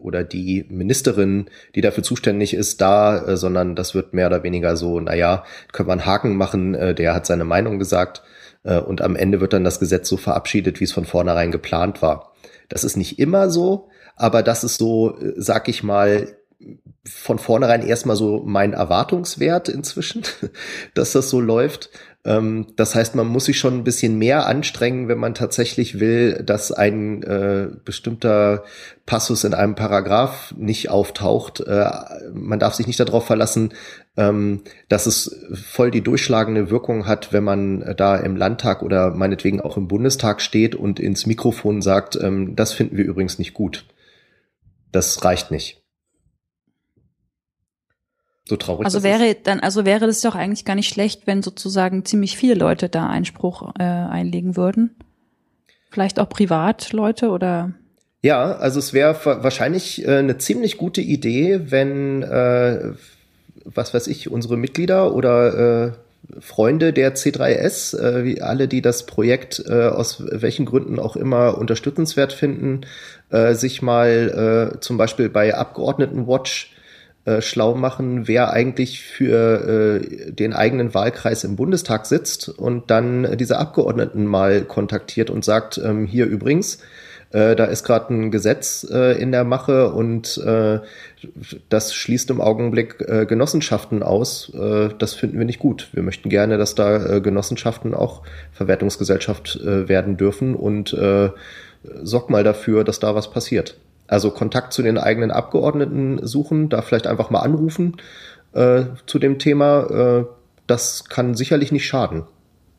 oder die Ministerin, die dafür zuständig ist, da, äh, sondern das wird mehr oder weniger so, naja, können wir einen Haken machen, äh, der hat seine Meinung gesagt äh, und am Ende wird dann das Gesetz so verabschiedet, wie es von vornherein geplant war. Das ist nicht immer so, aber das ist so, äh, sag ich mal, von vornherein erstmal so mein Erwartungswert inzwischen, dass das so läuft. Ähm, das heißt, man muss sich schon ein bisschen mehr anstrengen, wenn man tatsächlich will, dass ein äh, bestimmter Passus in einem Paragraph nicht auftaucht. Äh, man darf sich nicht darauf verlassen, ähm, dass es voll die durchschlagende Wirkung hat, wenn man da im Landtag oder meinetwegen auch im Bundestag steht und ins Mikrofon sagt, ähm, das finden wir übrigens nicht gut. Das reicht nicht. So traurig. Also wäre dann, also wäre das doch eigentlich gar nicht schlecht, wenn sozusagen ziemlich viele Leute da Einspruch äh, einlegen würden. Vielleicht auch Privatleute oder ja, also es wäre wahrscheinlich äh, eine ziemlich gute Idee, wenn, äh, was weiß ich, unsere Mitglieder oder äh, Freunde der C3S, äh, wie alle, die das Projekt äh, aus welchen Gründen auch immer unterstützenswert finden, äh, sich mal äh, zum Beispiel bei Abgeordnetenwatch äh, schlau machen, wer eigentlich für äh, den eigenen Wahlkreis im Bundestag sitzt und dann diese Abgeordneten mal kontaktiert und sagt, ähm, hier übrigens, äh, da ist gerade ein Gesetz äh, in der Mache und äh, das schließt im Augenblick äh, Genossenschaften aus. Äh, das finden wir nicht gut. Wir möchten gerne, dass da Genossenschaften auch Verwertungsgesellschaft werden dürfen und sorg mal dafür, dass da was passiert. Also Kontakt zu den eigenen Abgeordneten suchen, da vielleicht einfach mal anrufen äh, zu dem Thema. Äh, das kann sicherlich nicht schaden.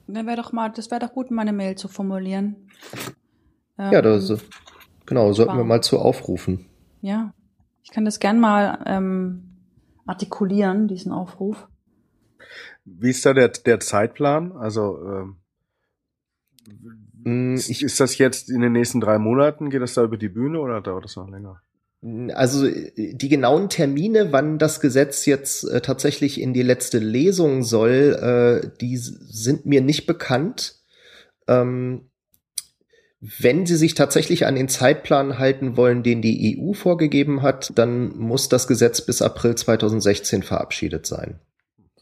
Dann wäre doch mal, das wäre doch gut, meine Mail zu formulieren. Ähm, ja, das, genau, sollten wir mal zu aufrufen. Ja, ich kann das gern mal ähm, artikulieren, diesen Aufruf. Wie ist da der, der Zeitplan? Also ähm, ich, ist das jetzt in den nächsten drei Monaten? Geht das da über die Bühne oder dauert das noch länger? Also die genauen Termine, wann das Gesetz jetzt äh, tatsächlich in die letzte Lesung soll, äh, die sind mir nicht bekannt. Ähm, wenn Sie sich tatsächlich an den Zeitplan halten wollen, den die EU vorgegeben hat, dann muss das Gesetz bis April 2016 verabschiedet sein.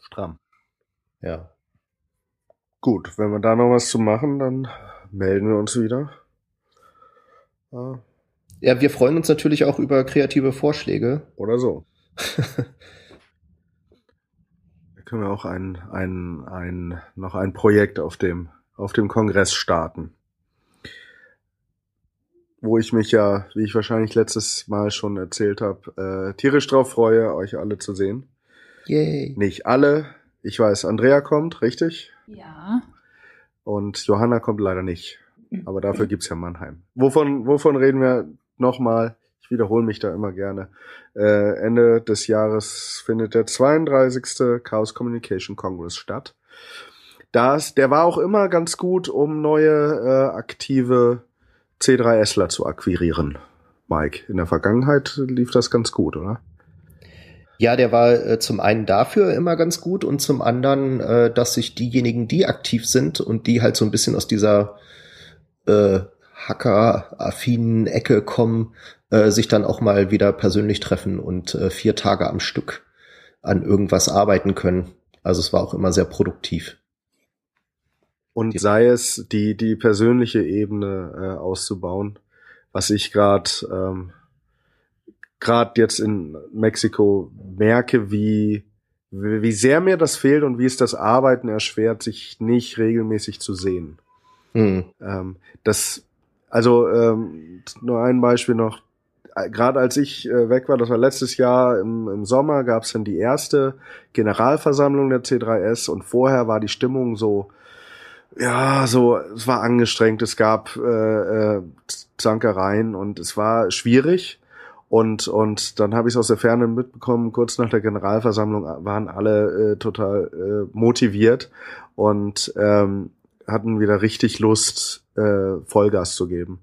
Stramm. Ja. Gut, wenn wir da noch was zu machen, dann melden wir uns wieder. Ja. ja, wir freuen uns natürlich auch über kreative Vorschläge. Oder so. da können wir auch ein, ein, ein, noch ein Projekt auf dem, auf dem Kongress starten. Wo ich mich ja, wie ich wahrscheinlich letztes Mal schon erzählt habe, äh, tierisch drauf freue, euch alle zu sehen. Yay. Nicht alle. Ich weiß, Andrea kommt, richtig? Ja. Und Johanna kommt leider nicht. Aber dafür gibt's ja Mannheim. Wovon, wovon reden wir nochmal? Ich wiederhole mich da immer gerne. Äh, Ende des Jahres findet der 32. Chaos Communication Congress statt. Das, der war auch immer ganz gut, um neue äh, aktive C3Sler zu akquirieren. Mike, in der Vergangenheit lief das ganz gut, oder? Ja, der war äh, zum einen dafür immer ganz gut und zum anderen, äh, dass sich diejenigen, die aktiv sind und die halt so ein bisschen aus dieser äh, Hacker-affinen Ecke kommen, äh, sich dann auch mal wieder persönlich treffen und äh, vier Tage am Stück an irgendwas arbeiten können. Also es war auch immer sehr produktiv. Und sei es die, die persönliche Ebene äh, auszubauen, was ich gerade ähm, gerade jetzt in Mexiko merke, wie wie sehr mir das fehlt und wie es das Arbeiten erschwert, sich nicht regelmäßig zu sehen. Mhm. Ähm, das, also ähm, nur ein Beispiel noch. Gerade als ich äh, weg war, das war letztes Jahr im, im Sommer, gab es dann die erste Generalversammlung der C3S und vorher war die Stimmung so, ja, so, es war angestrengt, es gab äh, äh, Zankereien und es war schwierig. Und, und dann habe ich es aus der Ferne mitbekommen, kurz nach der Generalversammlung waren alle äh, total äh, motiviert und ähm, hatten wieder richtig Lust, äh, Vollgas zu geben.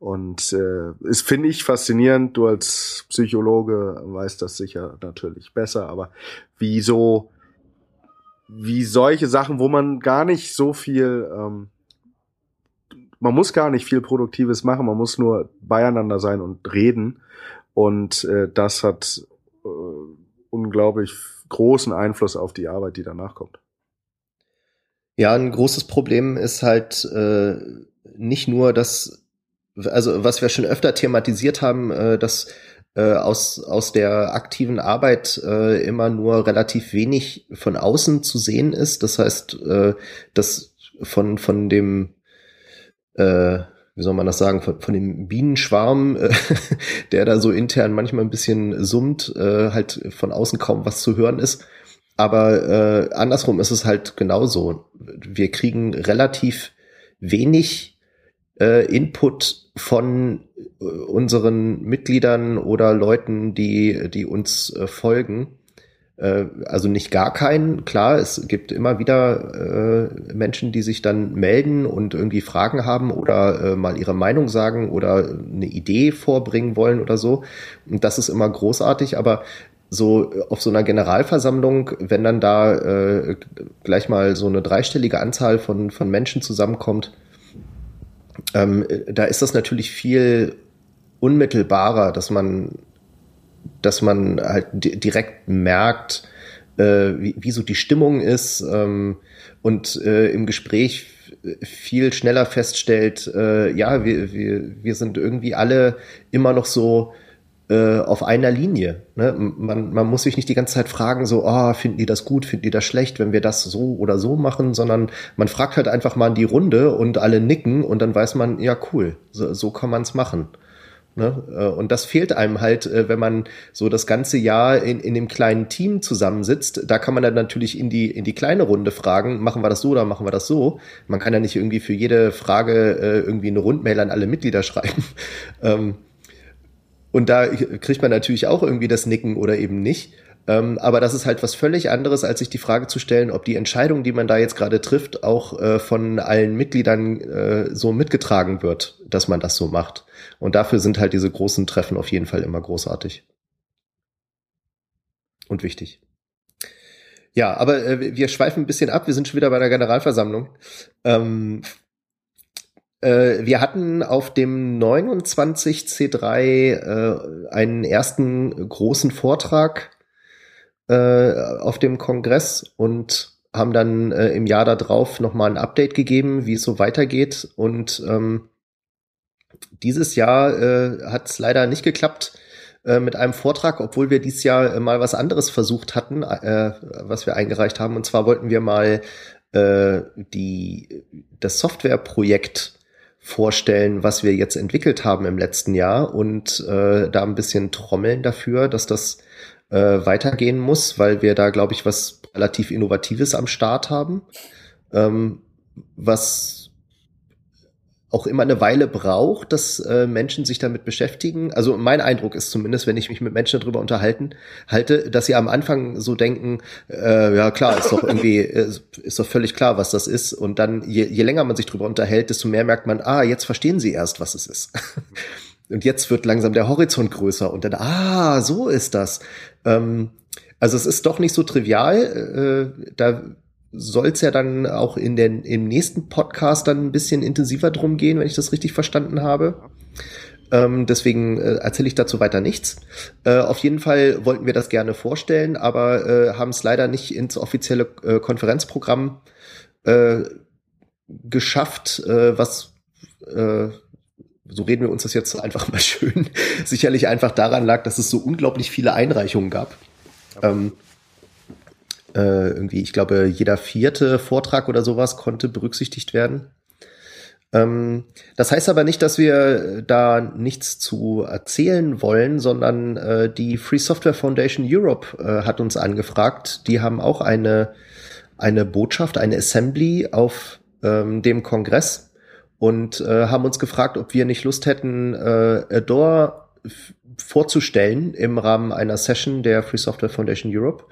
Und äh, ist, finde ich, faszinierend. Du als Psychologe weißt das sicher natürlich besser, aber wieso, wie solche Sachen, wo man gar nicht so viel, ähm, man muss gar nicht viel Produktives machen, man muss nur beieinander sein und reden. Und äh, das hat äh, unglaublich großen Einfluss auf die Arbeit, die danach kommt. Ja, ein großes Problem ist halt äh, nicht nur das, also was wir schon öfter thematisiert haben, äh, dass äh, aus, aus der aktiven Arbeit äh, immer nur relativ wenig von außen zu sehen ist. Das heißt, äh, dass von, von dem äh, wie soll man das sagen, von, von dem Bienenschwarm, äh, der da so intern manchmal ein bisschen summt, äh, halt von außen kaum was zu hören ist. Aber äh, andersrum ist es halt genauso. Wir kriegen relativ wenig äh, Input von äh, unseren Mitgliedern oder Leuten, die, die uns äh, folgen. Äh, also nicht gar keinen. Klar, es gibt immer wieder äh, Menschen, die sich dann melden und irgendwie Fragen haben oder äh, mal ihre Meinung sagen oder eine Idee vorbringen wollen oder so. Und das ist immer großartig, aber so auf so einer Generalversammlung, wenn dann da äh, gleich mal so eine dreistellige Anzahl von, von Menschen zusammenkommt, ähm, da ist das natürlich viel unmittelbarer, dass man dass man halt direkt merkt, äh, wie, wie so die Stimmung ist ähm, und äh, im Gespräch viel schneller feststellt, äh, ja, wir, wir, wir sind irgendwie alle immer noch so äh, auf einer Linie. Ne? Man, man muss sich nicht die ganze Zeit fragen, so, ah, finden die das gut, finden die das schlecht, wenn wir das so oder so machen, sondern man fragt halt einfach mal in die Runde und alle nicken und dann weiß man, ja, cool, so, so kann man es machen. Ne? Äh, und das fehlt einem halt, äh, wenn man so das ganze Jahr in, in dem kleinen Team zusammensitzt. Da kann man dann natürlich in die, in die kleine Runde fragen, machen wir das so oder machen wir das so. Man kann ja nicht irgendwie für jede Frage äh, irgendwie eine Rundmail an alle Mitglieder schreiben. Ähm, und da kriegt man natürlich auch irgendwie das Nicken oder eben nicht. Ähm, aber das ist halt was völlig anderes, als sich die Frage zu stellen, ob die Entscheidung, die man da jetzt gerade trifft, auch äh, von allen Mitgliedern äh, so mitgetragen wird, dass man das so macht. Und dafür sind halt diese großen Treffen auf jeden Fall immer großartig. Und wichtig. Ja, aber äh, wir schweifen ein bisschen ab. Wir sind schon wieder bei der Generalversammlung. Ähm, äh, wir hatten auf dem 29C3 äh, einen ersten großen Vortrag äh, auf dem Kongress und haben dann äh, im Jahr darauf nochmal ein Update gegeben, wie es so weitergeht. Und ähm, dieses Jahr äh, hat es leider nicht geklappt äh, mit einem Vortrag, obwohl wir dieses Jahr äh, mal was anderes versucht hatten, äh, was wir eingereicht haben. Und zwar wollten wir mal äh, die, das Softwareprojekt vorstellen, was wir jetzt entwickelt haben im letzten Jahr und äh, da ein bisschen trommeln dafür, dass das äh, weitergehen muss, weil wir da, glaube ich, was relativ Innovatives am Start haben, ähm, was auch immer eine Weile braucht, dass äh, Menschen sich damit beschäftigen. Also mein Eindruck ist zumindest, wenn ich mich mit Menschen darüber unterhalten halte, dass sie am Anfang so denken, äh, ja klar, ist doch irgendwie, ist doch völlig klar, was das ist. Und dann, je, je länger man sich darüber unterhält, desto mehr merkt man, ah, jetzt verstehen sie erst, was es ist. Und jetzt wird langsam der Horizont größer und dann, ah, so ist das. Ähm, also es ist doch nicht so trivial. Äh, da soll ja dann auch in den, im nächsten Podcast dann ein bisschen intensiver drum gehen, wenn ich das richtig verstanden habe. Ähm, deswegen äh, erzähle ich dazu weiter nichts. Äh, auf jeden Fall wollten wir das gerne vorstellen, aber äh, haben es leider nicht ins offizielle äh, Konferenzprogramm äh, geschafft, äh, was äh, so reden wir uns das jetzt einfach mal schön, sicherlich einfach daran lag, dass es so unglaublich viele Einreichungen gab. Ähm, äh, irgendwie, ich glaube, jeder vierte Vortrag oder sowas konnte berücksichtigt werden. Ähm, das heißt aber nicht, dass wir da nichts zu erzählen wollen, sondern äh, die Free Software Foundation Europe äh, hat uns angefragt. Die haben auch eine, eine Botschaft, eine Assembly auf ähm, dem Kongress und äh, haben uns gefragt, ob wir nicht Lust hätten, äh, Adore vorzustellen im Rahmen einer Session der Free Software Foundation Europe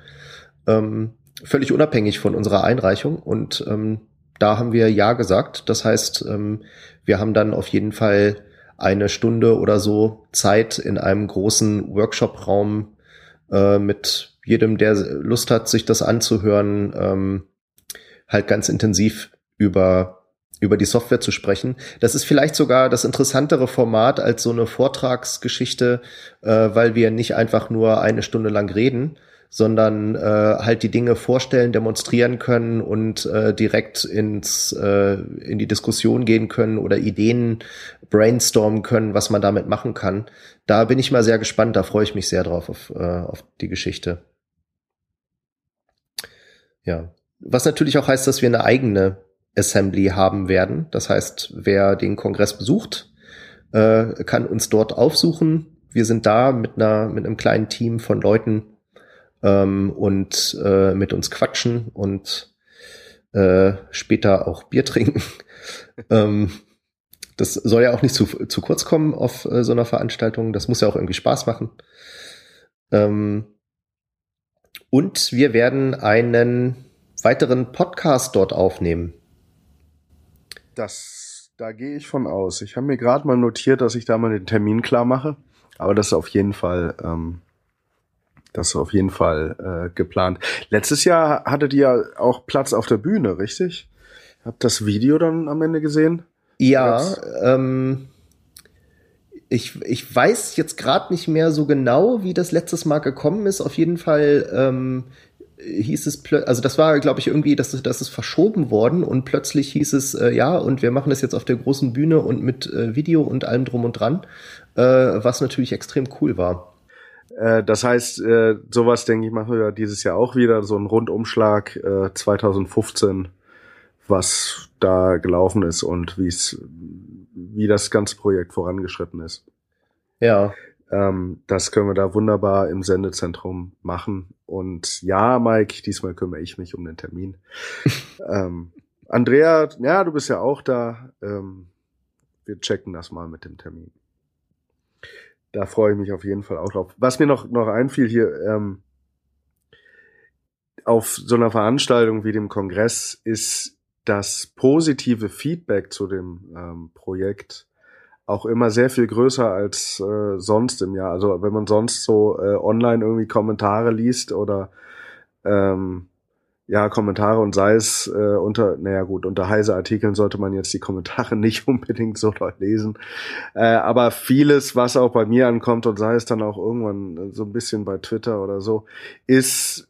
ähm, völlig unabhängig von unserer Einreichung. Und ähm, da haben wir Ja gesagt. Das heißt, ähm, wir haben dann auf jeden Fall eine Stunde oder so Zeit in einem großen Workshop-Raum äh, mit jedem, der Lust hat, sich das anzuhören, ähm, halt ganz intensiv über über die Software zu sprechen. Das ist vielleicht sogar das interessantere Format als so eine Vortragsgeschichte, äh, weil wir nicht einfach nur eine Stunde lang reden, sondern äh, halt die Dinge vorstellen, demonstrieren können und äh, direkt ins äh, in die Diskussion gehen können oder Ideen brainstormen können, was man damit machen kann. Da bin ich mal sehr gespannt, da freue ich mich sehr drauf auf, äh, auf die Geschichte. Ja, was natürlich auch heißt, dass wir eine eigene Assembly haben werden. Das heißt, wer den Kongress besucht, äh, kann uns dort aufsuchen. Wir sind da mit einer mit einem kleinen Team von Leuten, ähm, und äh, mit uns quatschen und äh, später auch Bier trinken. ähm, das soll ja auch nicht zu, zu kurz kommen auf äh, so einer Veranstaltung. Das muss ja auch irgendwie Spaß machen. Ähm, und wir werden einen weiteren Podcast dort aufnehmen. Das, da gehe ich von aus. Ich habe mir gerade mal notiert, dass ich da mal den Termin klar mache. Aber das ist auf jeden Fall ähm, das ist auf jeden Fall äh, geplant. Letztes Jahr hattet ihr auch Platz auf der Bühne, richtig? Habt das Video dann am Ende gesehen? Ja, ähm, ich, ich weiß jetzt gerade nicht mehr so genau, wie das letztes Mal gekommen ist. Auf jeden Fall ähm, hieß es, also das war, glaube ich, irgendwie, dass das ist verschoben worden und plötzlich hieß es, äh, ja, und wir machen das jetzt auf der großen Bühne und mit äh, Video und allem drum und dran, äh, was natürlich extrem cool war. Äh, das heißt, äh, sowas denke ich, machen wir dieses Jahr auch wieder, so ein Rundumschlag äh, 2015, was da gelaufen ist und wie es, wie das ganze Projekt vorangeschritten ist. Ja. Ähm, das können wir da wunderbar im Sendezentrum machen. Und ja, Mike, diesmal kümmere ich mich um den Termin. ähm, Andrea, ja, du bist ja auch da. Ähm, wir checken das mal mit dem Termin da freue ich mich auf jeden Fall auch drauf. Was mir noch, noch einfiel hier, ähm, auf so einer Veranstaltung wie dem Kongress ist das positive Feedback zu dem ähm, Projekt auch immer sehr viel größer als äh, sonst im Jahr. Also wenn man sonst so äh, online irgendwie Kommentare liest oder ähm, ja, Kommentare und sei es äh, unter, naja gut, unter heise Artikeln sollte man jetzt die Kommentare nicht unbedingt so doll lesen. Äh, aber vieles, was auch bei mir ankommt und sei es dann auch irgendwann so ein bisschen bei Twitter oder so, ist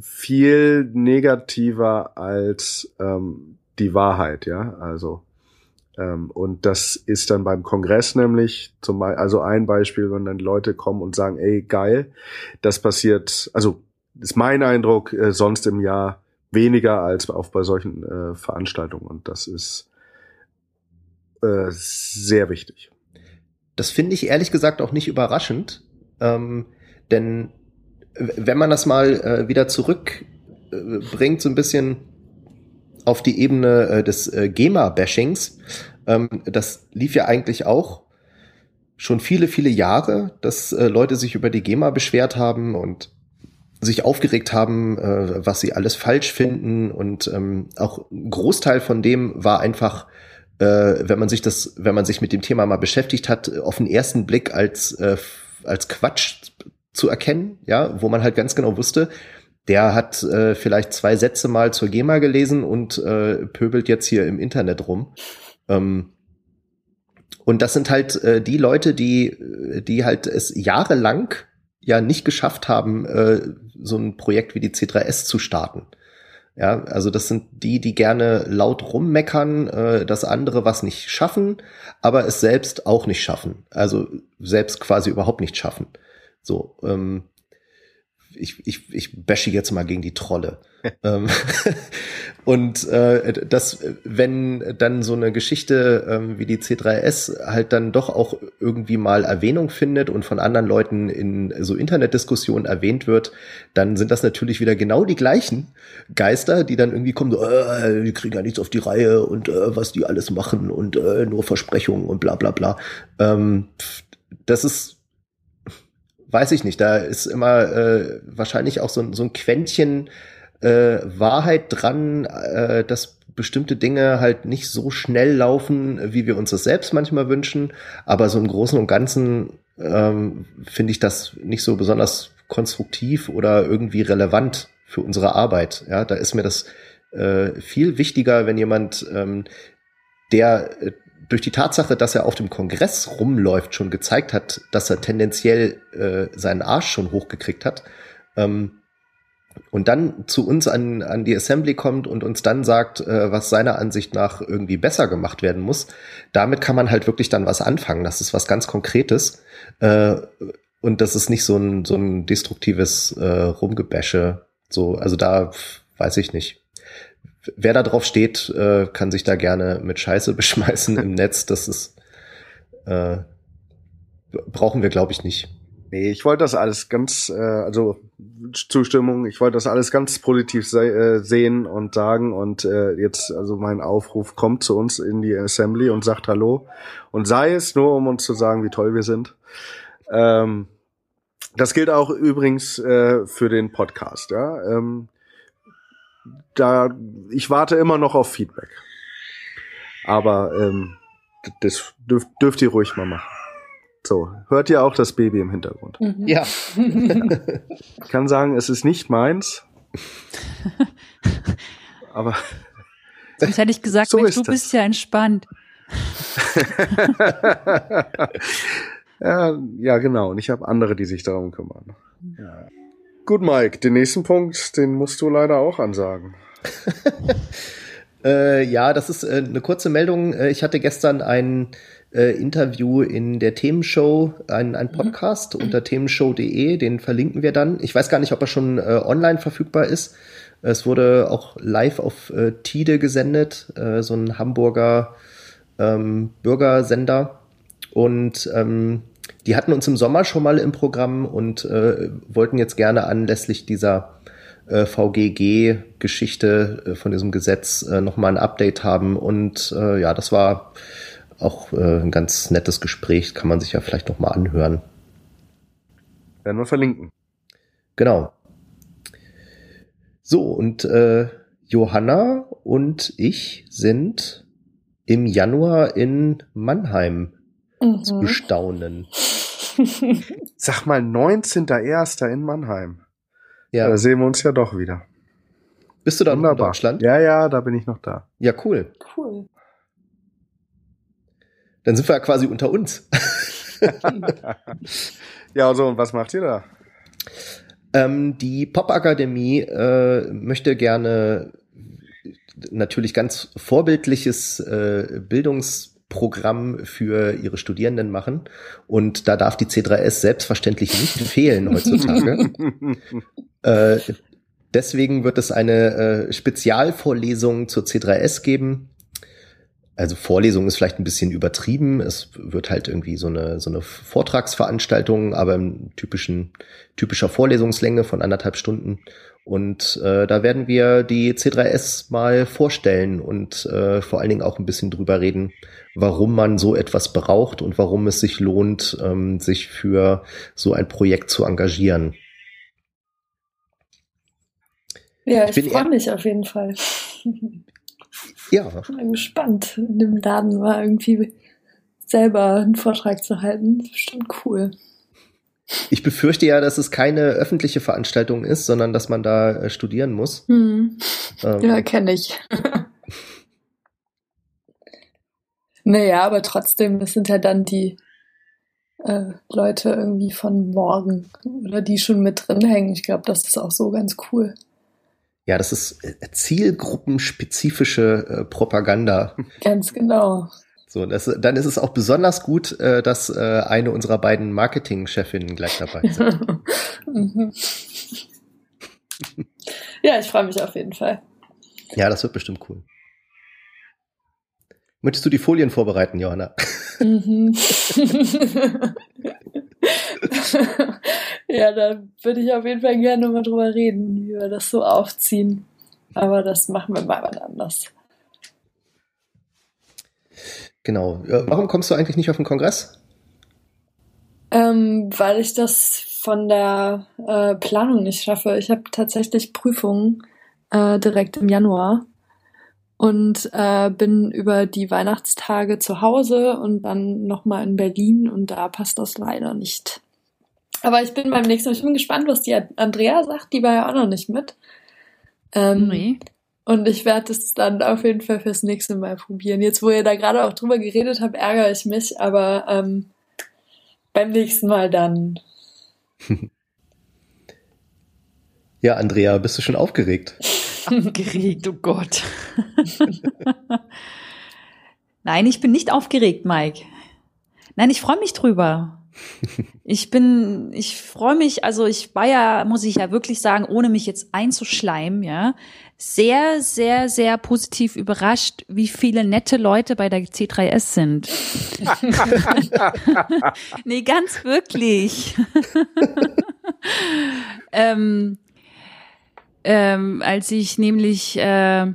viel negativer als ähm, die Wahrheit, ja. Also und das ist dann beim Kongress nämlich zum also ein Beispiel, wenn dann Leute kommen und sagen, ey, geil, das passiert, also ist mein Eindruck, äh, sonst im Jahr weniger als auch bei solchen äh, Veranstaltungen. Und das ist äh, sehr wichtig. Das finde ich ehrlich gesagt auch nicht überraschend, ähm, denn wenn man das mal äh, wieder zurückbringt, so ein bisschen auf die Ebene äh, des äh, GEMA-Bashings, Ähm, das lief ja eigentlich auch schon viele, viele Jahre, dass äh, Leute sich über die GEMA beschwert haben und sich aufgeregt haben, äh, was sie alles falsch finden. Und ähm, auch ein Großteil von dem war einfach, äh, wenn man sich das, wenn man sich mit dem Thema mal beschäftigt hat, auf den ersten Blick als äh, als Quatsch zu erkennen, ja, wo man halt ganz genau wusste, der hat äh, vielleicht zwei Sätze mal zur GEMA gelesen und äh, pöbelt jetzt hier im Internet rum. Ähm, und das sind halt äh, die Leute, die, die halt es jahrelang ja nicht geschafft haben, äh, so ein Projekt wie die C3S zu starten. Ja, also das sind die, die gerne laut rummeckern, äh, das andere was nicht schaffen, aber es selbst auch nicht schaffen. Also selbst quasi überhaupt nicht schaffen. So, ähm, ich, ich, ich bashe jetzt mal gegen die Trolle. Ähm, und äh, das, wenn dann so eine Geschichte ähm, wie die C3S halt dann doch auch irgendwie mal Erwähnung findet und von anderen Leuten in so Internetdiskussionen erwähnt wird, dann sind das natürlich wieder genau die gleichen Geister, die dann irgendwie kommen, so, äh, die kriegen ja nichts auf die Reihe und äh, was die alles machen und äh, nur Versprechungen und bla bla bla. Ähm, das ist weiß ich nicht, da ist immer äh, wahrscheinlich auch so, so ein Quäntchen äh, Wahrheit dran, äh, dass bestimmte Dinge halt nicht so schnell laufen, wie wir uns das selbst manchmal wünschen. Aber so im Großen und Ganzen ähm, finde ich das nicht so besonders konstruktiv oder irgendwie relevant für unsere Arbeit. Ja, da ist mir das äh, viel wichtiger, wenn jemand, ähm, der äh, durch die Tatsache, dass er auf dem Kongress rumläuft, schon gezeigt hat, dass er tendenziell äh, seinen Arsch schon hochgekriegt hat. Ähm, und dann zu uns an, an die Assembly kommt und uns dann sagt, äh, was seiner Ansicht nach irgendwie besser gemacht werden muss, damit kann man halt wirklich dann was anfangen. Das ist was ganz Konkretes. Äh, und das ist nicht so ein, so ein destruktives äh, Rumgebäsche. So, also da weiß ich nicht wer da drauf steht, äh, kann sich da gerne mit Scheiße beschmeißen im Netz. Das ist äh, brauchen wir, glaube ich, nicht. Nee, ich wollte das alles ganz, äh, also Zustimmung, ich wollte das alles ganz positiv se äh, sehen und sagen und äh, jetzt, also mein Aufruf kommt zu uns in die Assembly und sagt Hallo und sei es nur, um uns zu sagen, wie toll wir sind. Ähm, das gilt auch übrigens äh, für den Podcast, ja. Ähm, da, ich warte immer noch auf Feedback. Aber ähm, das dürft, dürft ihr ruhig mal machen. So, hört ihr auch das Baby im Hintergrund? Mhm. Ja. Ich kann sagen, es ist nicht meins. aber Sonst hätte ich gesagt, So Mensch, du das. bist ja entspannt. ja, ja, genau. Und ich habe andere, die sich darum kümmern. Ja. Gut, Mike, den nächsten Punkt, den musst du leider auch ansagen. Äh, ja, das ist äh, eine kurze Meldung. Äh, ich hatte gestern ein äh, Interview in der Themenshow, ein, ein Podcast unter themenshow.de, den verlinken wir dann. Ich weiß gar nicht, ob er schon äh, online verfügbar ist. Es wurde auch live auf äh, Tide gesendet, äh, so ein Hamburger ähm, Bürgersender. Und ähm, die hatten uns im Sommer schon mal im Programm und äh, wollten jetzt gerne anlässlich dieser äh, VGG-Geschichte äh, von diesem Gesetz äh, nochmal ein Update haben. Und äh, ja, das war auch äh, ein ganz nettes Gespräch, kann man sich ja vielleicht nochmal anhören. Werden wir verlinken. Genau. So, und äh, Johanna und ich sind im Januar in Mannheim zu Mhm. bestaunen. Sag mal, 19.01. in Mannheim. Ja, Da sehen wir uns ja doch wieder. bist du da noch in Wunderbar. Deutschland? Ja, ja, da bin ich noch da. Ja, cool. Cool. Dann sind wir ja quasi unter uns. Ja, so, und was macht ihr da? Ähm, die Popakademie äh, möchte gerne natürlich ganz vorbildliches äh, Bildungsprogramm für ihre Studierenden machen. Und da darf die C3S selbstverständlich nicht fehlen heutzutage. äh, deswegen wird es eine äh, Spezialvorlesung zur C3S geben. also Vorlesung ist vielleicht ein bisschen übertrieben. Es wird halt irgendwie so eine, so eine Vortragsveranstaltung, aber im typischen, typischer Vorlesungslänge von anderthalb Stunden. Und äh, da werden wir die C3S mal vorstellen und äh, vor allen Dingen auch ein bisschen drüber reden, warum man so etwas braucht und warum es sich lohnt, ähm, sich für so ein Projekt zu engagieren. Ja, ich, ich freue mich auf jeden Fall. Ja. Ich bin gespannt, in dem Laden mal irgendwie selber einen Vortrag zu halten. Das ist bestimmt cool. Ich befürchte ja, dass es keine öffentliche Veranstaltung ist, sondern dass man da äh, studieren muss. Hm. Ähm. Ja, kenne ich. naja, aber trotzdem, das sind ja dann die äh, Leute irgendwie von morgen oder die schon mit drin hängen. Ich glaube, das ist auch so ganz cool. Ja, das ist äh, zielgruppenspezifische äh, Propaganda. Ganz genau. So, das, dann ist es auch besonders gut, äh, dass äh, eine unserer beiden Marketing-Chefinnen gleich dabei ist. Mhm. ja, ich freue mich auf jeden Fall. Ja, das wird bestimmt cool. Möchtest du die Folien vorbereiten, Johanna? Mhm. ja, da würde ich auf jeden Fall gerne mal drüber reden, wie wir das so aufziehen. Aber das machen wir mal wann anders. Genau. Warum kommst du eigentlich nicht auf den Kongress? Ähm, weil ich das von der äh, Planung nicht schaffe. Ich habe tatsächlich Prüfungen äh, direkt im Januar und äh, bin über die Weihnachtstage zu Hause und dann nochmal in Berlin und da passt das leider nicht. Aber ich bin beim nächsten Mal, ich bin gespannt, was die Andrea sagt, die war ja auch noch nicht mit. Ähm, nee. Und ich werde es dann auf jeden Fall fürs nächste Mal probieren. Jetzt, wo ihr da gerade auch drüber geredet habt, ärgere ich mich, aber ähm, beim nächsten Mal dann. Ja, Andrea, bist du schon aufgeregt? Aufgeregt, oh Gott. Nein, ich bin nicht aufgeregt, Mike. Nein, ich freue mich drüber. Ich bin, ich freue mich, also ich war ja, muss ich ja wirklich sagen, ohne mich jetzt einzuschleimen, ja, sehr, sehr, sehr positiv überrascht, wie viele nette Leute bei der C3S sind. nee, ganz wirklich. ähm, ähm, als ich nämlich äh,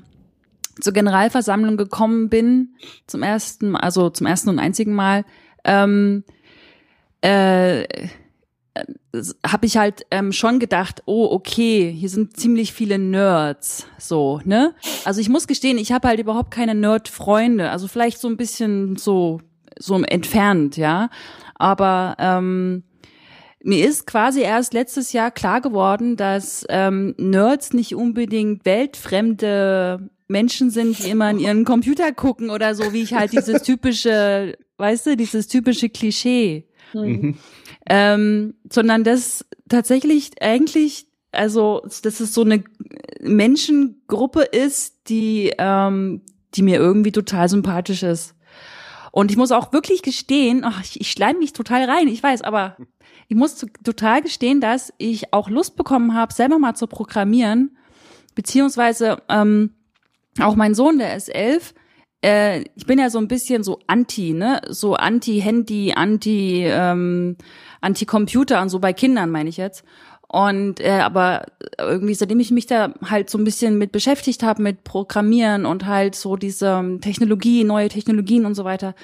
zur Generalversammlung gekommen bin, zum ersten, also zum ersten und einzigen Mal, ähm, äh, habe ich halt ähm, schon gedacht, oh okay, hier sind ziemlich viele Nerds, so ne. Also ich muss gestehen, ich habe halt überhaupt keine Nerd-Freunde, also vielleicht so ein bisschen so so entfernt, ja. Aber ähm, mir ist quasi erst letztes Jahr klar geworden, dass ähm, Nerds nicht unbedingt weltfremde Menschen sind, die immer in ihren Computer gucken oder so, wie ich halt dieses typische, weißt du, dieses typische Klischee. Mhm. Ähm, sondern das tatsächlich eigentlich, also dass es so eine Menschengruppe ist, die, ähm, die mir irgendwie total sympathisch ist. Und ich muss auch wirklich gestehen, ach, ich, ich schleim mich total rein, ich weiß, aber ich muss total gestehen, dass ich auch Lust bekommen habe, selber mal zu programmieren, beziehungsweise ähm, auch mein Sohn, der ist elf, äh, ich bin ja so ein bisschen so anti, ne, so anti-Handy, anti, ähm, anti-Computer und so bei Kindern meine ich jetzt. Und äh, aber irgendwie, seitdem ich mich da halt so ein bisschen mit beschäftigt habe, mit Programmieren und halt so diese Technologie, neue Technologien und so weiter,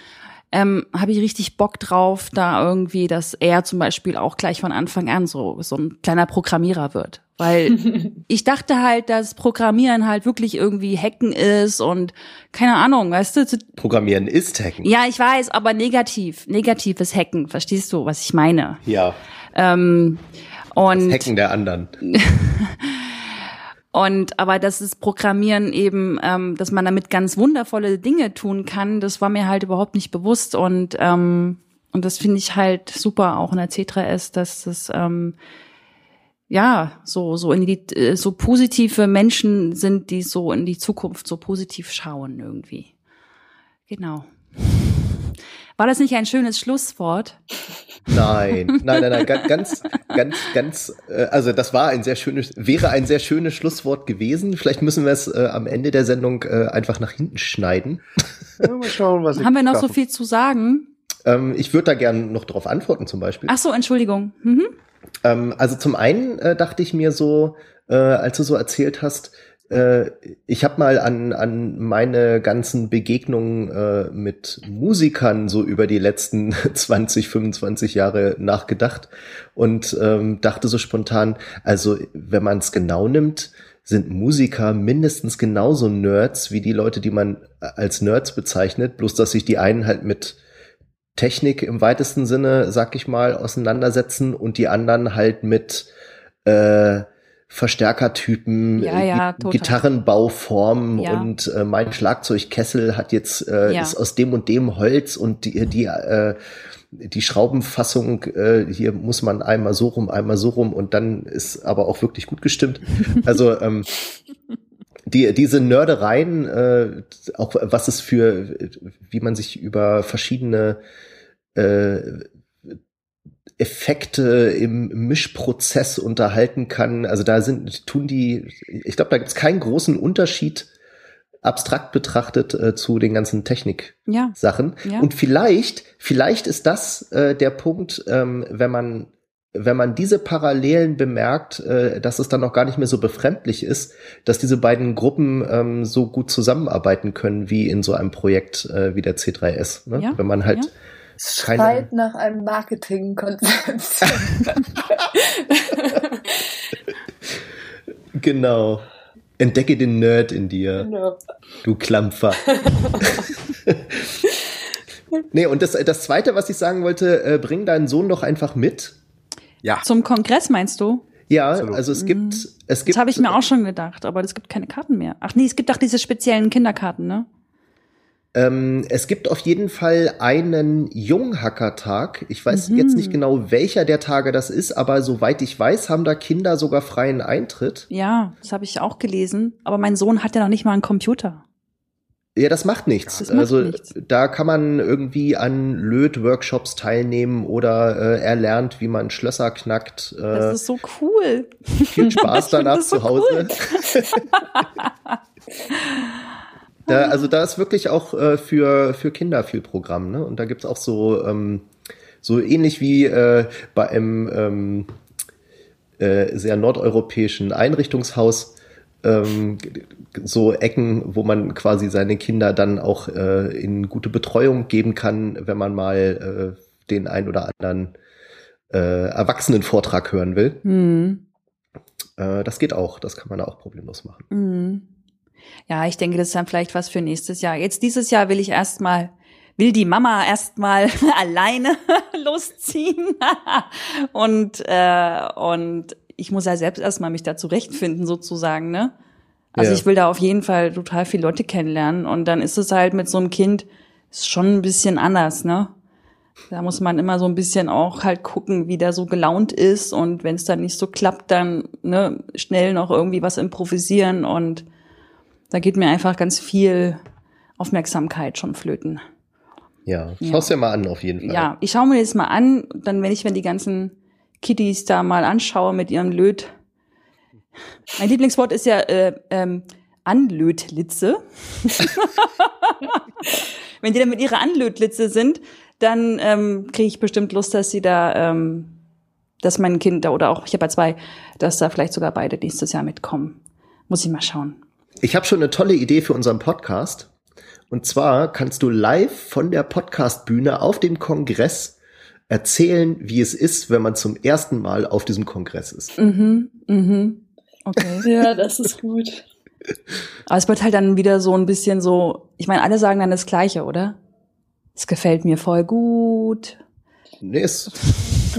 ähm, habe ich richtig Bock drauf, da irgendwie, dass er zum Beispiel auch gleich von Anfang an so, so ein kleiner Programmierer wird. Weil ich dachte halt, dass Programmieren halt wirklich irgendwie Hacken ist und keine Ahnung, weißt du? Programmieren ist Hacken. Ja, ich weiß, aber negativ. Negatives Hacken, verstehst du, was ich meine? Ja. Ähm, und das Hacken der anderen. Und aber das ist Programmieren eben, ähm, dass man damit ganz wundervolle Dinge tun kann, das war mir halt überhaupt nicht bewusst. Und, ähm, und das finde ich halt super auch in der C3S, dass das ähm, ja so, so in die äh, so positive Menschen sind, die so in die Zukunft so positiv schauen irgendwie. Genau. War das nicht ein schönes Schlusswort? Nein, nein, nein, nein, ganz, ganz, ganz, äh, also das war ein sehr schönes, wäre ein sehr schönes Schlusswort gewesen. Vielleicht müssen wir es äh, am Ende der Sendung äh, einfach nach hinten schneiden. Ja, mal schauen, was ich Haben wir noch so schaffen. viel zu sagen? Ähm, ich würde da gerne noch drauf antworten zum Beispiel. Ach so, Entschuldigung. Mhm. Ähm, also zum einen äh, dachte ich mir so, äh, als du so erzählt hast, äh, ich habe mal an, an meine ganzen Begegnungen äh, mit Musikern so über die letzten 20, 25 Jahre nachgedacht und ähm, dachte so spontan, also wenn man es genau nimmt, sind Musiker mindestens genauso Nerds wie die Leute, die man als Nerds bezeichnet, bloß dass sich die einen halt mit Technik im weitesten Sinne, sag ich mal, auseinandersetzen und die anderen halt mit äh, Verstärkertypen, Ja, ja, Gi- total. Gitarrenbauformen Ja. und äh, mein Schlagzeugkessel hat jetzt äh, Ja. ist aus dem und dem Holz und die die äh, die Schraubenfassung äh, hier muss man einmal so rum, einmal so rum und dann ist aber auch wirklich gut gestimmt. Also ähm, die, diese Nördereien, äh, auch was es für, wie man sich über verschiedene äh, Effekte im Mischprozess unterhalten kann. Also da sind, tun die, ich glaube, da gibt es keinen großen Unterschied abstrakt betrachtet äh, zu den ganzen Technik-Sachen. Ja. Ja. Und vielleicht, vielleicht ist das äh, der Punkt, ähm, wenn man wenn man diese Parallelen bemerkt, äh, dass es dann auch gar nicht mehr so befremdlich ist, dass diese beiden Gruppen ähm, so gut zusammenarbeiten können wie in so einem Projekt äh, wie der C3S. Ne? Ja, Wenn man halt ja. Es keine, schreit nach einem Marketingkonzept. genau. Entdecke den Nerd in dir, Genau. du Klampfer. nee, und das, das Zweite, was ich sagen wollte, äh, bring deinen Sohn doch einfach mit. Ja, Zum Kongress meinst du? Ja, Absolut. also es gibt, es Mhm. Das gibt. habe ich mir auch schon gedacht, aber es gibt keine Karten mehr. Ach nee, es gibt auch diese speziellen Kinderkarten, ne? Ähm, es gibt auf jeden Fall einen Junghackertag. Ich weiß Mhm. jetzt nicht genau, welcher der Tage das ist, aber soweit ich weiß, haben da Kinder sogar freien Eintritt. Ja, das habe ich auch gelesen. Aber mein Sohn hat ja noch nicht mal einen Computer. Ja, das macht nichts. Das macht also nichts. da kann man irgendwie an Löt-Workshops teilnehmen oder äh, er lernt, wie man Schlösser knackt. Äh, Das ist so cool. viel Spaß danach so zu Hause. da, also da ist wirklich auch äh, für, für Kinder viel Programm, ne? Und da gibt's auch so, ähm, so ähnlich wie äh, bei einem ähm, äh, sehr nordeuropäischen Einrichtungshaus ähm, so Ecken, wo man quasi seine Kinder dann auch äh, in gute Betreuung geben kann, wenn man mal äh, den ein oder anderen äh, Erwachsenenvortrag hören will. Hm. Äh, das geht auch, das kann man auch problemlos machen. Mhm. Ja, ich denke, das ist dann vielleicht was für nächstes Jahr. Jetzt dieses Jahr will ich erstmal, will die Mama erstmal alleine losziehen. und, äh, und ich muss ja selbst erstmal mich da zurechtfinden, sozusagen, ne? Also Ja. ich will da auf jeden Fall total viele Leute kennenlernen. Und dann ist es halt mit so einem Kind ist schon ein bisschen anders, ne? Da muss man immer so ein bisschen auch halt gucken, wie der so gelaunt ist und wenn es dann nicht so klappt, dann ne, schnell noch irgendwie was improvisieren und da geht mir einfach ganz viel Aufmerksamkeit schon flöten. Ja, Ja. schau's dir mal an, auf jeden Fall. Ja, ich schaue mir das mal an, dann wenn ich wenn die ganzen Kitties da mal anschaue mit ihrem Löt. Mein Lieblingswort ist ja äh, ähm, Anlötlitze. wenn die dann mit ihrer Anlötlitze sind, dann ähm, kriege ich bestimmt Lust, dass sie da, ähm, dass mein Kind da oder auch ich habe ja zwei, dass da vielleicht sogar beide nächstes Jahr mitkommen. Muss ich mal schauen. Ich habe schon eine tolle Idee für unseren Podcast. Und zwar kannst du live von der Podcastbühne auf dem Kongress erzählen, wie es ist, wenn man zum ersten Mal auf diesem Kongress ist. Mhm, mhm. Okay. Ja, das ist gut. Aber es wird halt dann wieder so ein bisschen so, ich meine, alle sagen dann das Gleiche, oder? Es gefällt mir voll gut. Nee, ist,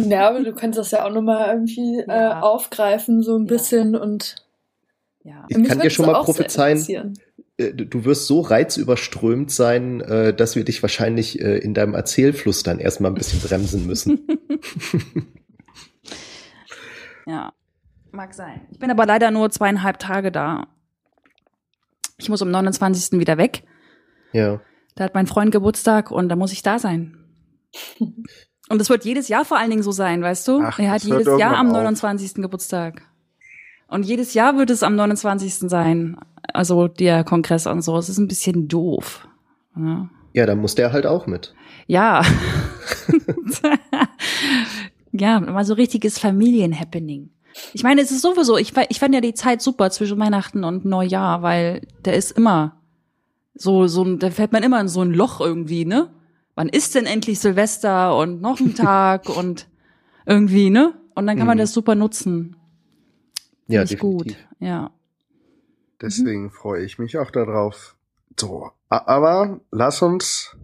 Ja, aber du kannst das ja auch nochmal irgendwie Ja. äh, aufgreifen, so ein Ja. bisschen und Ich Ja. mich kann dir schon mal prophezeien, äh, du wirst so reizüberströmt sein, äh, dass wir dich wahrscheinlich äh, in deinem Erzählfluss dann erstmal ein bisschen bremsen müssen. Ja. Mag sein. Ich bin aber leider nur zweieinhalb Tage da. Ich muss am 29. wieder weg. ja. Da hat mein Freund Geburtstag und da muss ich da sein. Und es wird jedes Jahr vor allen Dingen so sein, weißt du? Ach, er hat das jedes Jahr am irgendwann auf. 29. Geburtstag. Und jedes Jahr wird es am 29. sein. Also der Kongress und so. Es ist ein bisschen doof. Ja, Ja, dann muss der halt auch mit. ja. ja, mal so richtiges Familienhappening. Ich meine, es ist sowieso, ich, ich fand ja die Zeit super zwischen Weihnachten und Neujahr, weil der ist immer so, so, da fällt man immer in so ein Loch irgendwie, ne? Wann ist denn endlich Silvester und noch ein Tag und irgendwie, ne? Und dann kann man Mhm. das super nutzen. Ja, Finde ich gut. definitiv. Ja. Deswegen freue ich mich auch darauf. So, aber lass uns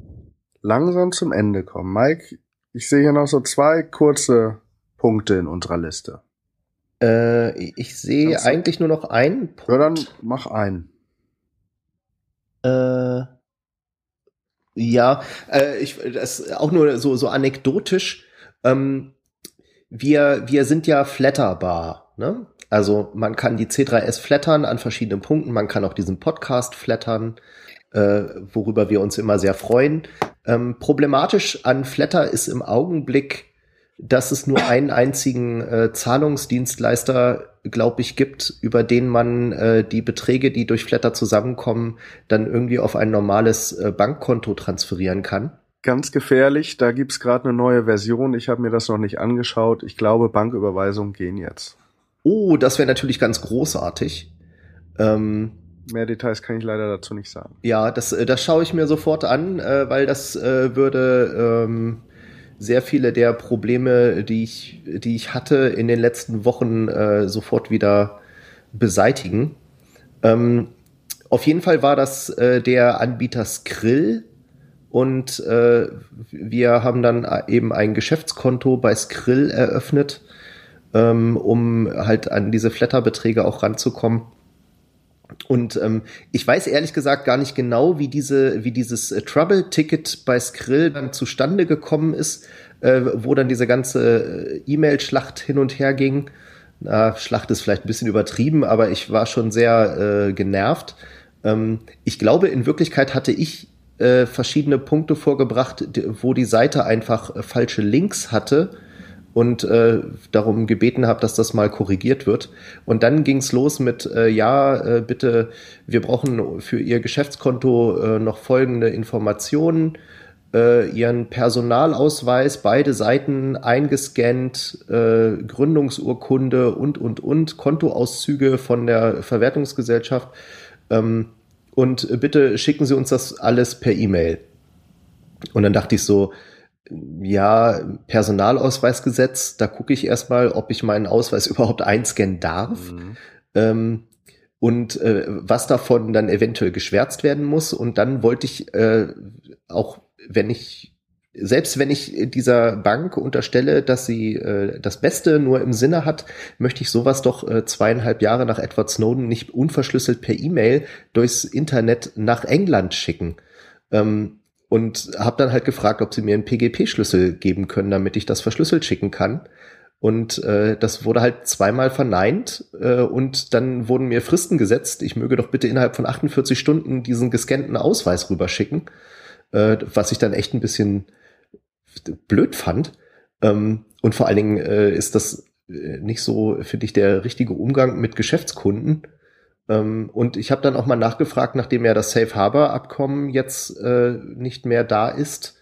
langsam zum Ende kommen. Mike, ich sehe hier noch so zwei kurze Punkte in unserer Liste. Äh, ich sehe Kannst du- eigentlich nur noch einen Punkt. Ja, dann mach einen. Äh, ja, äh, ich, das auch nur so, so anekdotisch. Ähm, wir, wir sind ja flatterbar, ne? Also man kann die C3S flattern an verschiedenen Punkten, man kann auch diesen Podcast flattern, äh, worüber wir uns immer sehr freuen. Ähm, problematisch an Flatter ist im Augenblick, dass es nur einen einzigen äh, Zahlungsdienstleister, glaube ich, gibt, über den man äh, die Beträge, die durch Flatter zusammenkommen, dann irgendwie auf ein normales äh, Bankkonto transferieren kann. Ganz gefährlich, da gibt's gerade eine neue Version. Ich habe mir das noch nicht angeschaut. Ich glaube, Banküberweisungen gehen jetzt. Oh, das wäre natürlich ganz großartig. Ähm, Mehr Details kann ich leider dazu nicht sagen. ja, das, äh, das schaue ich mir sofort an, äh, weil das äh, würde ähm, sehr viele der Probleme, die ich, die ich hatte in den letzten Wochen, äh, sofort wieder beseitigen. Ähm, auf jeden Fall war das äh, der Anbieter Skrill und äh, wir haben dann eben ein Geschäftskonto bei Skrill eröffnet, ähm, um halt an diese Flatterbeträge auch ranzukommen. Und ähm, ich weiß ehrlich gesagt gar nicht genau, wie diese, wie dieses äh, Trouble-Ticket bei Skrill dann zustande gekommen ist, äh, wo dann diese ganze äh, E-Mail-Schlacht hin und her ging. Na, Schlacht ist vielleicht ein bisschen übertrieben, aber ich war schon sehr äh, genervt. Ähm, ich glaube, in Wirklichkeit hatte ich äh, verschiedene Punkte vorgebracht, wo die Seite einfach äh, falsche Links hatte und äh, darum gebeten habe, dass das mal korrigiert wird. Und dann ging's los mit, äh, ja, äh, bitte, wir brauchen für Ihr Geschäftskonto äh, noch folgende Informationen. Äh, ihren Personalausweis, beide Seiten eingescannt, äh, Gründungsurkunde und, und, und, Kontoauszüge von der Verwertungsgesellschaft. Ähm, und bitte schicken Sie uns das alles per E-Mail. Und dann dachte ich so, ja, Personalausweisgesetz, da gucke ich erstmal, ob ich meinen Ausweis überhaupt einscannen darf. Mhm. Ähm, und äh, was davon dann eventuell geschwärzt werden muss. Und dann wollte ich äh, auch, wenn ich, selbst wenn ich dieser Bank unterstelle, dass sie äh, das Beste nur im Sinne hat, möchte ich sowas doch äh, zweieinhalb Jahre nach Edward Snowden nicht unverschlüsselt per E-Mail durchs Internet nach England schicken. Ähm, und habe dann halt gefragt, ob sie mir einen PGP-Schlüssel geben können, damit ich das verschlüsselt schicken kann. Und äh, das wurde halt zweimal verneint äh, und dann wurden mir Fristen gesetzt. Ich möge doch bitte innerhalb von 48 Stunden diesen gescannten Ausweis rüberschicken, äh, was ich dann echt ein bisschen blöd fand. Ähm, und vor allen Dingen äh, ist das äh, nicht so, finde ich, der richtige Umgang mit Geschäftskunden. Ähm, und ich habe dann auch mal nachgefragt, nachdem ja das Safe Harbor Abkommen jetzt äh, nicht mehr da ist,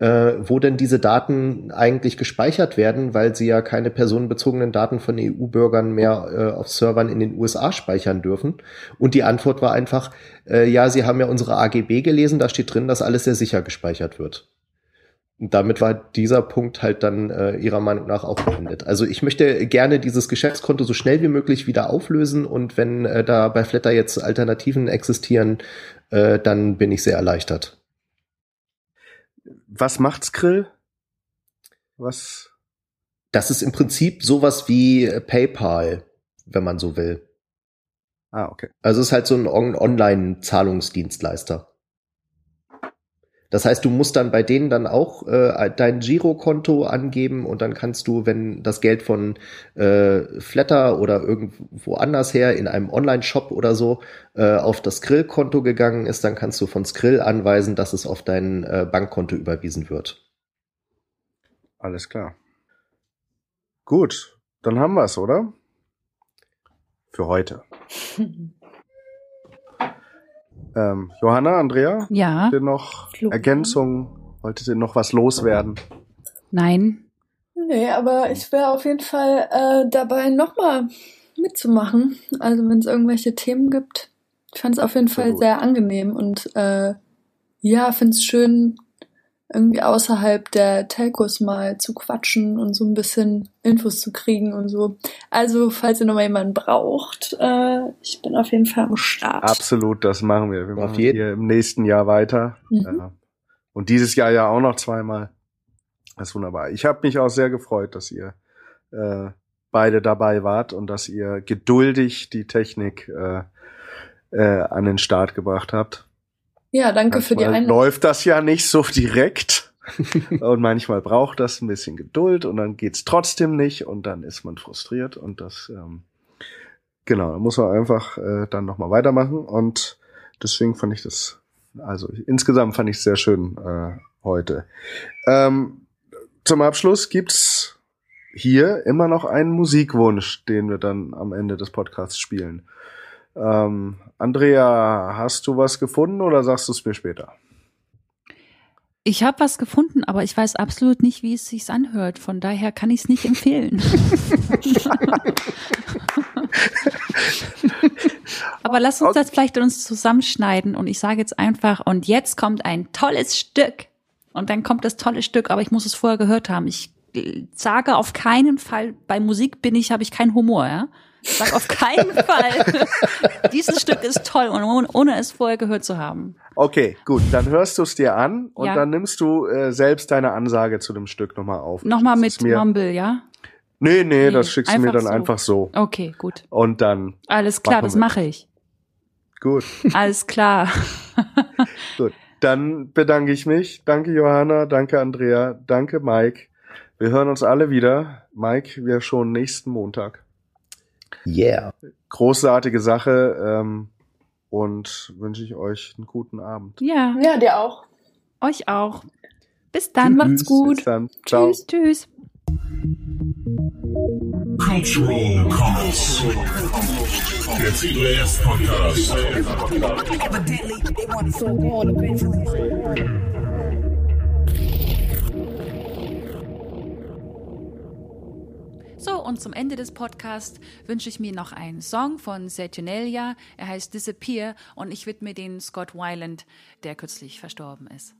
äh, wo denn diese Daten eigentlich gespeichert werden, weil sie ja keine personenbezogenen Daten von EU-Bürgern mehr äh, auf Servern in den USA speichern dürfen. Und die Antwort war einfach, äh, ja, sie haben ja unsere AGB gelesen, da steht drin, dass alles sehr sicher gespeichert wird. Und damit war dieser Punkt halt dann äh, ihrer Meinung nach auch beendet. Also ich möchte gerne dieses Geschäftskonto so schnell wie möglich wieder auflösen und wenn äh, da bei Flatter jetzt Alternativen existieren, äh, dann bin ich sehr erleichtert. Was macht Skrill? Was? Das ist im Prinzip sowas wie PayPal, wenn man so will. Ah, okay. Also es ist halt so ein On- Online-Zahlungsdienstleister. Das heißt, du musst dann bei denen dann auch äh, dein Girokonto angeben und dann kannst du, wenn das Geld von äh, Flatter oder irgendwo anders her in einem Online-Shop oder so äh, auf das Skrill-Konto gegangen ist, dann kannst du von Skrill anweisen, dass es auf dein äh, Bankkonto überwiesen wird. Alles klar. Gut, dann haben wir's, oder? Für heute. Ähm, Johanna, Andrea, Ja, habt ihr noch? Ergänzungen? Wolltet ihr noch was loswerden? nein. Nee, aber ich wäre auf jeden Fall äh, dabei, nochmal mitzumachen. Also wenn es irgendwelche Themen gibt. Ich fand es auf jeden Fall sehr angenehm und äh, ja, finde es schön, irgendwie außerhalb der Telcos mal zu quatschen und so ein bisschen Infos zu kriegen und so. Also, falls ihr nochmal jemanden braucht, äh, ich bin auf jeden Fall am Start. Absolut, das machen wir. Wir Auf machen jeden. hier im nächsten Jahr weiter. Mhm. Äh, und dieses Jahr ja auch noch zweimal. Das ist wunderbar. Ich habe mich auch sehr gefreut, dass ihr äh, beide dabei wart und dass ihr geduldig die Technik äh, äh, an den Start gebracht habt. Ja, danke für die Manchmal Einladung. läuft das ja nicht so direkt. und manchmal braucht das ein bisschen Geduld und dann geht's trotzdem nicht und dann ist man frustriert und das ähm, genau, da muss man einfach äh, dann nochmal weitermachen und deswegen fand ich das, also insgesamt fand ich es sehr schön äh, heute. Ähm, zum Abschluss gibt's hier immer noch einen Musikwunsch, den wir dann am Ende des Podcasts spielen. Ähm, Andrea, hast du was gefunden oder sagst du es mir später? Ich habe was gefunden, aber ich weiß absolut nicht, wie es sich anhört. Von daher kann ich es nicht empfehlen. aber lass uns das vielleicht uns zusammenschneiden und ich sage jetzt einfach, und jetzt kommt ein tolles Stück. Und dann kommt das tolle Stück, aber ich muss es vorher gehört haben. Ich äh, sage auf keinen Fall, bei Musik bin ich, habe ich keinen Humor, ja. Sag auf keinen Fall, dieses Stück ist toll und ohne, ohne es vorher gehört zu haben. Okay, gut, dann hörst du es dir an und Ja. dann nimmst du äh, selbst deine Ansage zu dem Stück nochmal auf. Nochmal mit Mumble, ja? Nee, nee, Nee, das schickst du mir dann so. einfach so. Okay, gut. Und dann, Alles klar, das mache ich. gut, Alles klar. gut. Dann bedanke ich mich. Danke Johanna, danke Andrea, danke Mike. Wir hören uns alle wieder. Mike, wir schon nächsten Montag. Yeah. Großartige Sache ähm, und wünsche ich euch einen guten Abend. Ja, Ja, dir auch. euch auch. Bis dann. Macht's Tschüss, gut. Bis dann. Ciao. Tschüss, tschüss. Cultural Comments. Der C3S Podcast. So und zum Ende des Podcasts wünsche ich mir noch einen Song von Saturnalia. Er heißt Disappear und ich widme den Scott Weiland, der kürzlich verstorben ist.